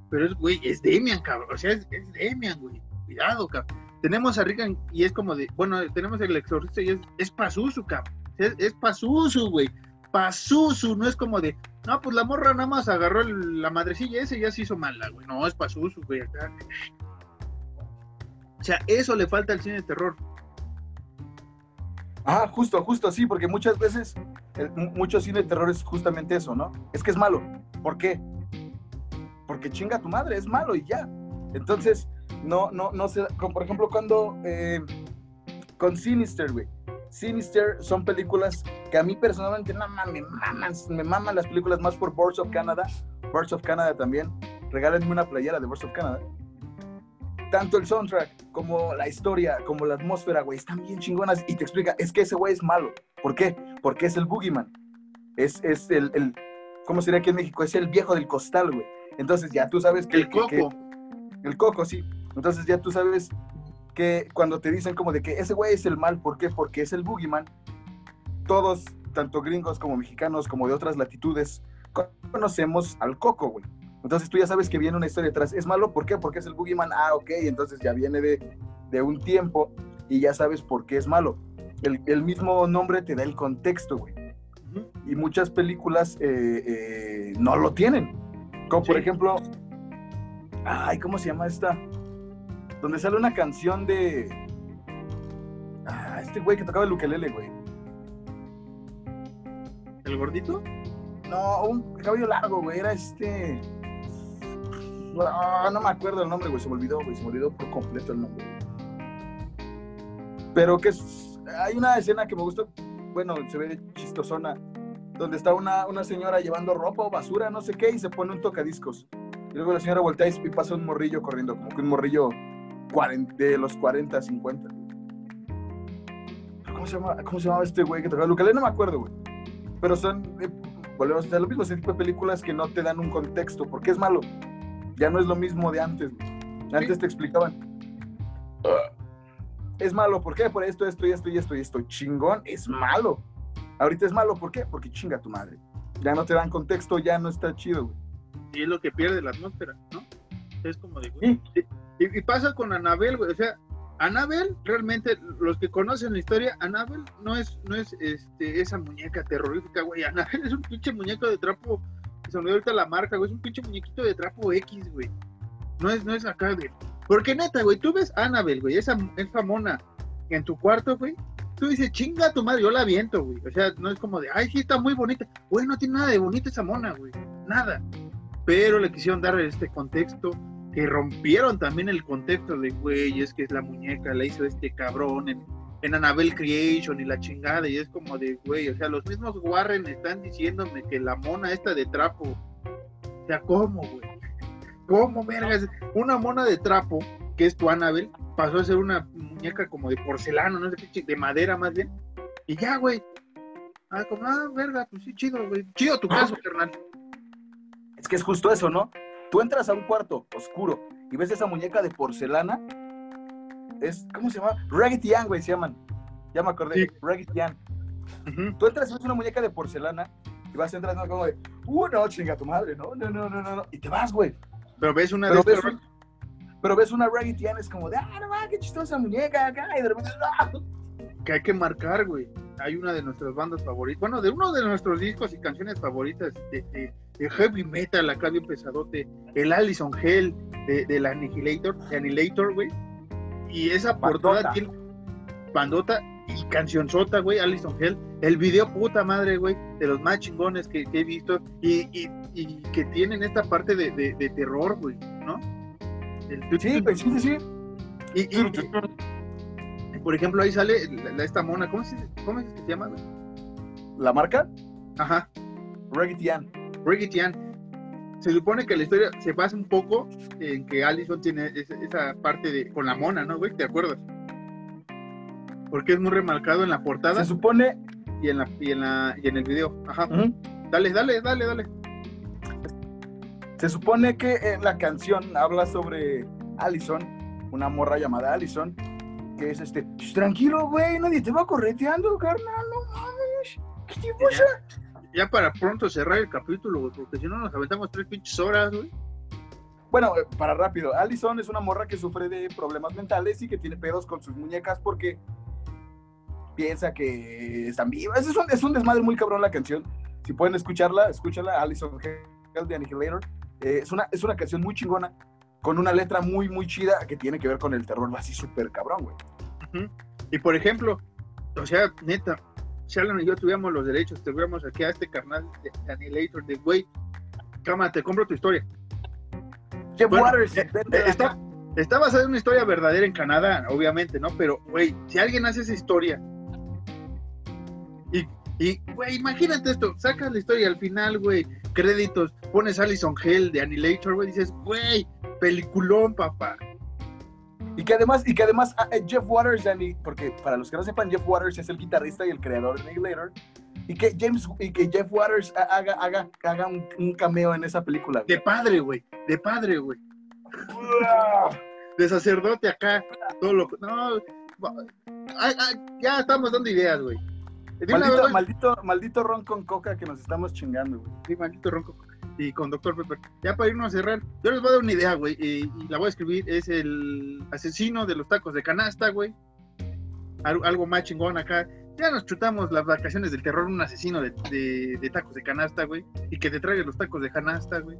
pero es, güey, es Demian, cabrón, o sea, es, Demian, güey, cuidado, cabrón. Tenemos a Regan y es como de, bueno, tenemos el exorcista y es, es Pazuzu, cabrón, es, es Pazuzu, güey, Pazuzu, no es como de, no, pues la morra nada más agarró la madrecilla ese y ya se hizo mala, güey, no, es Pazuzu, güey, acá. O sea, eso le falta al cine de terror. Ah, justo, justo, sí, porque muchas veces el- mu- mucho cine de terror es justamente eso, ¿no? Es que es malo. ¿Por qué? Porque chinga tu madre, es malo y ya. Entonces, no, no, no como por ejemplo cuando eh, con Sinister, güey. Sinister son películas que a mí personalmente no me maman, me maman las películas más por Birds of Canada. Birds of Canada también. Regálenme una playera de Birds of Canada. Tanto el soundtrack como la historia, como la atmósfera, güey, están bien chingonas. Y te explica, es que ese güey es malo. ¿Por qué? Porque es el Boogeyman. es, es el, el, ¿cómo sería aquí en México? Es el viejo del costal, güey. Entonces ya tú sabes que... El que- que- coco. el coco, sí. Entonces ya tú sabes que cuando te dicen como de que ese güey es el mal, ¿por qué? Porque es el boogeyman. Todos, tanto gringos como mexicanos, como de otras latitudes, conocemos al coco, güey. Entonces tú ya sabes que viene una historia detrás. ¿Es malo? ¿Por qué? Porque es el boogeyman. Ah, ok. Entonces ya viene de, de un tiempo y ya sabes por qué es malo. El, el mismo nombre te da el contexto, güey. Y muchas películas eh, eh, no lo tienen. Como por Sí. ejemplo, ay, ¿cómo se llama esta? Donde sale una canción de. Ah, este güey que tocaba el ukelele, güey. ¿El gordito? No, un cabello largo, güey. Era este. No, no me acuerdo el nombre, güey. Se me olvidó, güey. Se me olvidó por completo el nombre. Pero que es. Hay una escena que me gustó. Bueno, se ve chistosona. Donde está una, una señora llevando ropa o basura, no sé qué, y se pone un tocadiscos. Y luego la señora voltea y pasa un morrillo corriendo, como que un morrillo 40 de los 40, 50. ¿Cómo se, llama, ¿Cómo se llamaba este güey que tocaba ukelele? No me acuerdo, güey. Pero son, eh, volvemos a hacer lo mismo, ese tipo de películas que no te dan un contexto, porque es malo. Ya no es lo mismo de antes, güey. Antes Sí. te explicaban. Es malo, ¿por qué? Por esto, esto y esto y esto y esto. Chingón, es malo. Ahorita es malo, ¿por qué? Porque chinga tu madre. Ya no te dan contexto, ya no está chido, güey. Y es lo que pierde la atmósfera, ¿no? Es como de, güey. Y, pasa con Anabel, güey. O sea, Anabel, realmente, los que conocen la historia, Anabel no es, no es este, esa muñeca terrorífica, güey. Anabel [laughs] es un pinche muñeco de trapo. Se me ahorita la marca, güey. Es un pinche muñequito de trapo X, güey. No es, no es acá, güey. Porque neta, güey, tú ves Anabel, güey, esa, esa mona en tu cuarto, güey. Tú dices, chinga tu madre, yo la aviento, güey. O sea, no es como de, ay, sí, está muy bonita. Güey, no tiene nada de bonita esa mona, güey. Nada. Pero le quisieron dar este contexto que rompieron también el contexto de, güey, es que es la muñeca, la hizo este cabrón en, en Annabelle Creation y la chingada, y es como de, güey, o sea, los mismos Warren están diciéndome que la mona esta de trapo, o sea, ¿cómo, güey? [laughs] ¿Cómo, vergas? Una mona de trapo, que es tu Annabelle, pasó a ser una muñeca como de porcelana, no sé qué, de madera más bien, y ya, güey. Ah, como, ah, verga, pues sí, chido, güey. Chido tu caso, carnal. Es que es justo eso, ¿no? Tú entras a un cuarto oscuro y ves esa muñeca de porcelana. Es, ¿cómo se llama? Raggedy Ann, güey, se llaman. Ya me acordé. Sí. Raggedy Ann. Tú entras y ves una muñeca de porcelana y vas entrando como de, uh, no, chinga tu madre, no, no, no, no, no, no. Y te vas, güey. Pero ves una Pero ves, un- pero ves una Raggedy Ann, es como de, ah, no qué chistosa muñeca acá. Y de repente, ¡ah! Que hay que marcar, güey. Hay una de nuestras bandas favoritas, bueno, de uno de nuestros discos y canciones favoritas de, de- de heavy metal, acá bien pesadote, el Allison Hell de, del Annihilator, de Annihilator, güey. Y esa portada tiene bandota y cancionzota, güey, Allison Hell. El video puta madre, güey, de los más chingones que, que he visto y, y- y que tienen esta parte de, de- de terror, güey, ¿no? El- Sí, sí, sí, sí. y- y, por ejemplo, ahí sale esta mona, ¿cómo, se, ¿cómo es que se llama? La marca, Ajá, Raggedy Ann. Se supone que la historia se basa un poco en que Allison tiene esa, parte de con la mona, ¿no, güey? ¿Te acuerdas? Porque es muy remarcado en la portada Se supone, y en la y en la y en el video. Ajá. Dale, dale, dale, dale. se supone que en la canción habla sobre Allison, una morra llamada Allison, que es este, "Shh, tranquilo, güey, nadie te va correteando, carnal, no mames. ¿Qué te pasa? Ya para pronto cerrar el capítulo, güey, porque si no nos aventamos tres pinches horas, güey. Bueno, eh, para rápido, Allison es una morra que sufre de problemas mentales y que tiene pedos con sus muñecas porque piensa que están vivas. Es un, es un desmadre muy cabrón la canción. Si pueden escucharla, escúchala, Allison Hell de Annihilator. Eh, es, una, es una canción muy chingona, con una letra muy, muy chida que tiene que ver con el terror así súper cabrón, güey. Y por ejemplo, o sea, neta, si Alan y yo tuviéramos los derechos, tuviéramos aquí a este carnal de Annihilator de güey, cámara, te compro tu historia. Jeff Bueno, Waters, eh, eh, está, está basada en una historia verdadera en Canadá, obviamente, ¿no? Pero, güey, si alguien hace esa historia y, y, güey, imagínate esto, sacas la historia al final, güey, créditos, pones Allison Hell de Annihilator, güey, dices, güey, peliculón, papá. Y que además, y que además ah, eh, Jeff Waters, porque para los que no sepan, Jeff Waters es el guitarrista y el creador de Annihilator. y que James y que Jeff Waters haga, haga, haga un, un cameo en esa película. De padre, güey. De padre, güey. [laughs] de sacerdote acá. Todo lo No, ya estamos dando ideas, güey. Maldito, maldito, maldito, ron con coca que nos estamos chingando, güey. Sí, maldito ron con coca. Y con Doctor Pepper. Ya para irnos a cerrar, yo les voy a dar una idea, güey. Y, la voy a escribir. Es el asesino de los tacos de canasta, güey. algo más chingón acá. Ya nos chutamos las vacaciones del terror, un asesino de, de, tacos de canasta, güey. Y que te traiga los tacos de canasta, güey.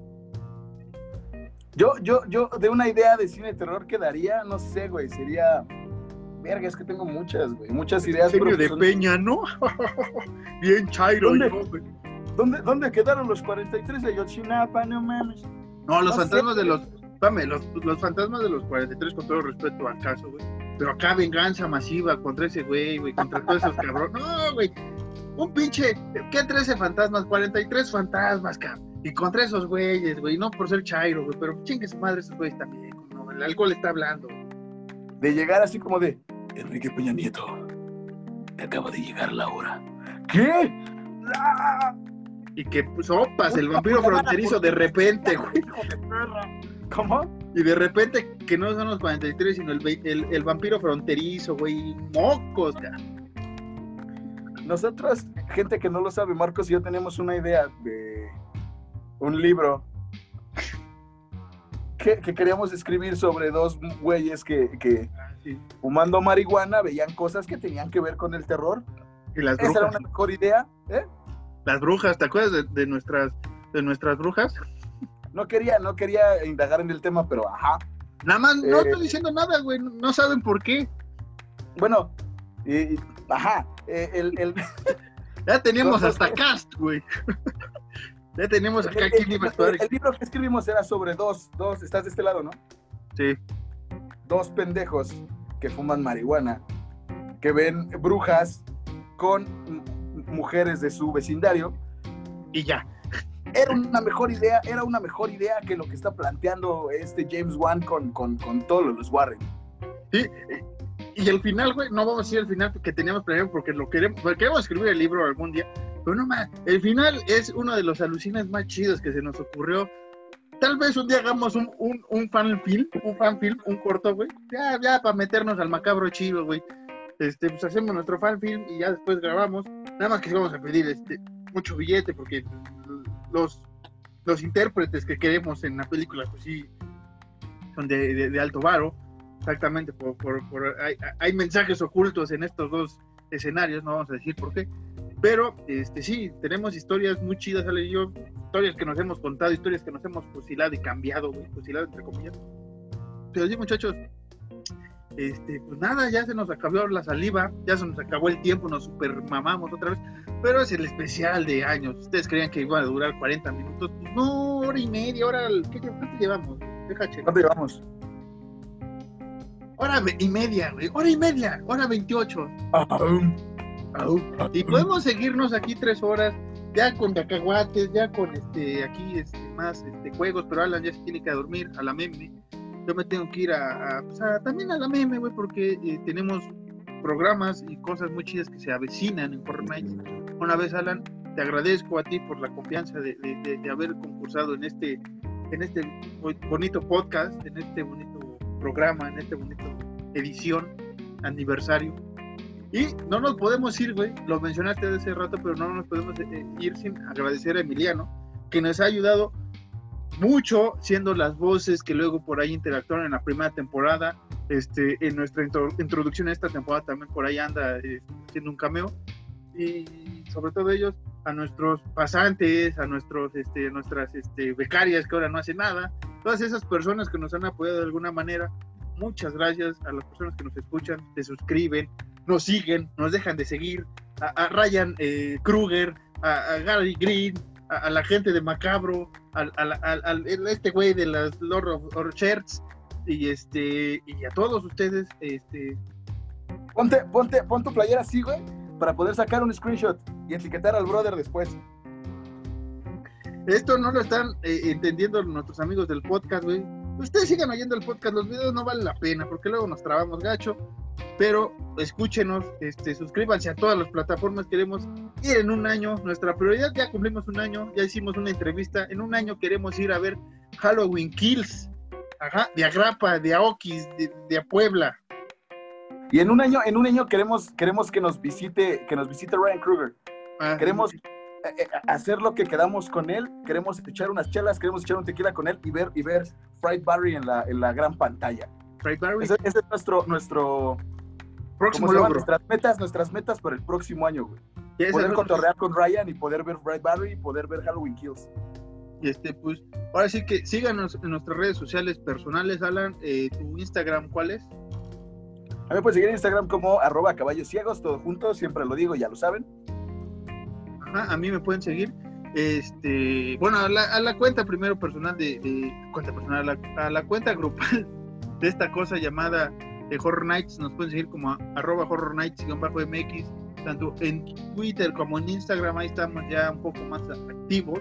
Yo, yo, yo, de una idea de cine de terror que daría, no sé, güey, sería. Verga, es que tengo muchas, güey. Muchas ideas. Serio de Peña, ¿no? [laughs] Bien chairo, ¿Dónde, ¿Dónde, ¿Dónde, quedaron los 43 de Yotzinapa? No mames. No, los fantasmas de los. Dame, los, los fantasmas de los 43, con todo respeto al caso, güey pero acá venganza masiva contra ese güey, güey, contra todos esos cabrones. No, güey. Un pinche, ¿qué 13 fantasmas? 43 fantasmas, cabrón. Y contra esos güeyes, güey. No por ser chairo, güey, pero chingue su madre esos güeyes también. El alcohol está hablando. De llegar así como de, Enrique Peña Nieto, me acaba de llegar la hora. ¿Qué? Y que pues, opas, el vampiro fronterizo de repente, güey. ¿Cómo? Y de repente, que no son los 43, sino el, vampiro fronterizo, güey. Mocos, cara. Nosotros, gente que no lo sabe, Marcos y yo tenemos una idea de un libro que, queríamos escribir sobre dos güeyes que, ah, fumando marihuana veían cosas que tenían que ver con el terror. Y las brujas. Esa era una mejor idea, ¿eh? Las brujas, ¿te acuerdas de, nuestras, de nuestras brujas? no quería, no quería indagar en el tema, pero ajá. Nada más, no estoy eh, diciendo nada, güey, no saben por qué. Bueno, y, ajá, eh, el, [laughs] ya teníamos hasta cast, güey. [laughs] ya tenemos acá actuar. El, libro que escribimos era sobre dos, dos, estás de este lado, ¿no? Sí. Dos pendejos que fuman marihuana, que ven brujas con mujeres de su vecindario. Y ya era una mejor idea, era una mejor idea que lo que está planteando este James Wan con, con, con todos los Warren. Sí, y el final, güey, no vamos a decir el final que teníamos planeado porque lo queremos, porque queremos escribir el libro algún día, pero no más, el final es uno de los alucines más chidos que se nos ocurrió. Tal vez un día hagamos un, un, un fan film, un fan film, un corto, güey, ya, ya para meternos al macabro chido, güey. Este, pues hacemos nuestro fan film y ya después grabamos. Nada más que vamos a pedir este mucho billete porque los, los intérpretes que queremos en la película, pues sí, son de, alto varo, exactamente, por, hay, mensajes ocultos en estos dos escenarios, no vamos a decir por qué, pero este sí, tenemos historias muy chidas, Ale y yo, historias que nos hemos contado, historias que nos hemos fusilado y cambiado, fusilado entre comillas. Pero sí, muchachos, este, pues nada, ya se nos acabó la saliva, ya se nos acabó el tiempo, nos super mamamos otra vez, pero es el especial de años. Ustedes creían que iba a durar 40 minutos, pues no, hora y media, hora, ¿qué, ¿cuánto llevamos? Deja ¿Cuánto llevamos? Hora y media, güey, hora y media, hora 28. Y podemos seguirnos aquí tres horas, ya con cacahuates, ya con este, aquí este, más este, juegos, pero Alan ya se tiene que dormir a la meme yo me tengo que ir a, pues, también a la meme, güey, porque eh, tenemos programas y cosas muy chidas que se avecinan en Fortnite. Una vez, Alan, te agradezco a ti por la confianza de, haber concursado en este, en este bonito podcast, en este bonito programa, en este bonito edición, aniversario. Y no nos podemos ir, güey, lo mencionaste hace rato, pero no nos podemos eh, ir sin agradecer a Emiliano, que nos ha ayudado mucho, siendo las voces que luego por ahí interactuaron en la primera temporada. Este, en nuestra introducción a esta temporada también por ahí anda eh, haciendo un cameo. Y sobre todo ellos, a nuestros pasantes, a nuestros, este, nuestras este, becarias que ahora no hacen nada, todas esas personas que nos han apoyado de alguna manera, muchas gracias a las personas que nos escuchan, se suscriben, nos siguen, nos dejan de seguir, a, Ryan eh, Kruger, a, Gary Green, a, la gente de Macabro, al, este güey de las Lord of Orchards y este y a todos ustedes, este ponte, ponte, pon tu playera así, güey, para poder sacar un screenshot y etiquetar al brother después. Esto no lo están eh, entendiendo nuestros amigos del podcast, güey. Ustedes sigan oyendo el podcast, los videos no valen la pena porque luego nos trabamos gacho. Pero escúchenos, este, suscríbanse a todas las plataformas, queremos ir en un año, nuestra prioridad, ya cumplimos un año, ya hicimos una entrevista, en un año queremos ir a ver Halloween Kills, ajá, de Agrapa, de Aokis, de, de Puebla. Y en un año, en un año queremos, queremos que nos visite, que nos visite Ryan Kruger. Ah, Queremos eh, eh, hacer lo que quedamos con él, queremos echar unas chelas, queremos echar un tequila con él y ver, y ver Fried Barry en la, en la gran pantalla. Barry, Ese, ese es nuestro, nuestro, próximo logro. Nuestras metas, nuestras metas para el próximo año, güey. Poder cotorrear con Ryan y poder ver Fried Barry y poder ver Halloween Kills. Este, pues, ahora sí que síganos en nuestras redes sociales personales, Alan. Eh, ¿Tu Instagram cuál es? A mí pueden seguir en Instagram como arroba caballos ciegos, todo junto, siempre lo digo, ya lo saben. Ajá, a mí me pueden seguir. Este, bueno, a la, a la cuenta primero personal de, de- cuenta personal, a la, a la cuenta grupal de esta cosa llamada de Horror Nights, nos pueden seguir como a- arroba Horror Nights bajo MX, tanto en Twitter como en Instagram, ahí estamos ya un poco más activos.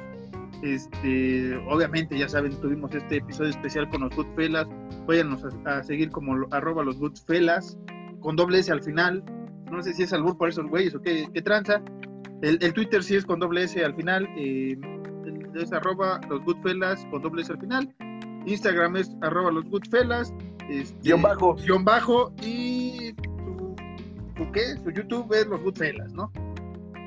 Este, obviamente, ya saben, tuvimos este episodio especial con los Goodfellas. Váyanos a, a seguir como arroba los Goodfellas, con doble S al final. No sé si es albur por esos güeyes o qué, qué tranza. El, el Twitter sí es con doble S al final. eh, es arroba los Goodfellas con doble S al final. Instagram es arroba los Goodfellas. este, Guión bajo. guion bajo. Y su, su qué? Su YouTube es los Goodfellas, ¿no?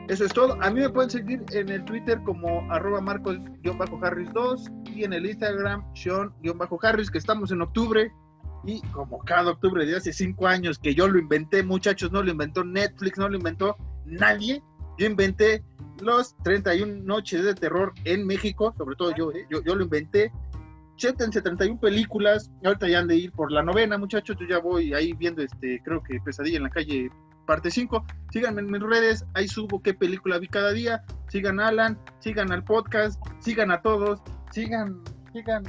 Eso es todo. A mí me pueden seguir en el Twitter como arroba marcos-harris2 y en el Instagram sean-harris, que estamos en octubre. Y como cada octubre de hace cinco años que yo lo inventé, muchachos, no lo inventó Netflix, no lo inventó nadie. Yo inventé los 31 noches de terror en México, sobre todo yo, ¿eh? yo, yo lo inventé. Chétense 31 películas, ahorita ya han de ir por la novena, muchachos, yo ya voy ahí viendo, este, creo que Pesadilla en la calle, parte 5. Síganme en mis redes, ahí subo qué película vi cada día. Sigan a Alan, sigan al podcast, sigan a todos, sigan, sigan,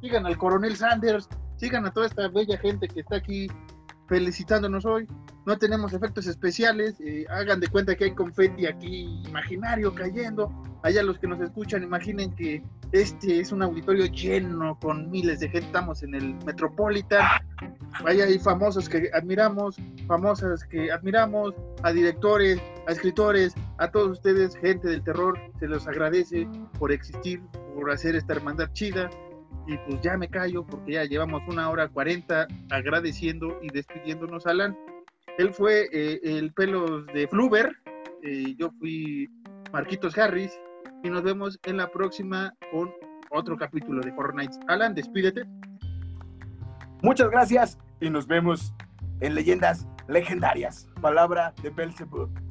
sigan al coronel Sanders, sigan a toda esta bella gente que está aquí felicitándonos hoy. No tenemos efectos especiales, eh, hagan de cuenta que hay confeti aquí imaginario cayendo. Allá los que nos escuchan, imaginen que este es un auditorio lleno con miles de gente, estamos en el Metropolitan. Allá hay famosos que admiramos, famosas que admiramos, a directores, a escritores, a todos ustedes, gente del terror, se los agradece por existir, por hacer esta hermandad chida. Y pues ya me callo porque ya llevamos una hora cuarenta agradeciendo y despidiéndonos, Alan. Él fue eh, el pelos de Fluber, eh, yo fui Marquitos Harris y nos vemos en la próxima con otro capítulo de Nights. Alan, despídete. Muchas gracias y nos vemos en Leyendas Legendarias. Palabra de Belzebub.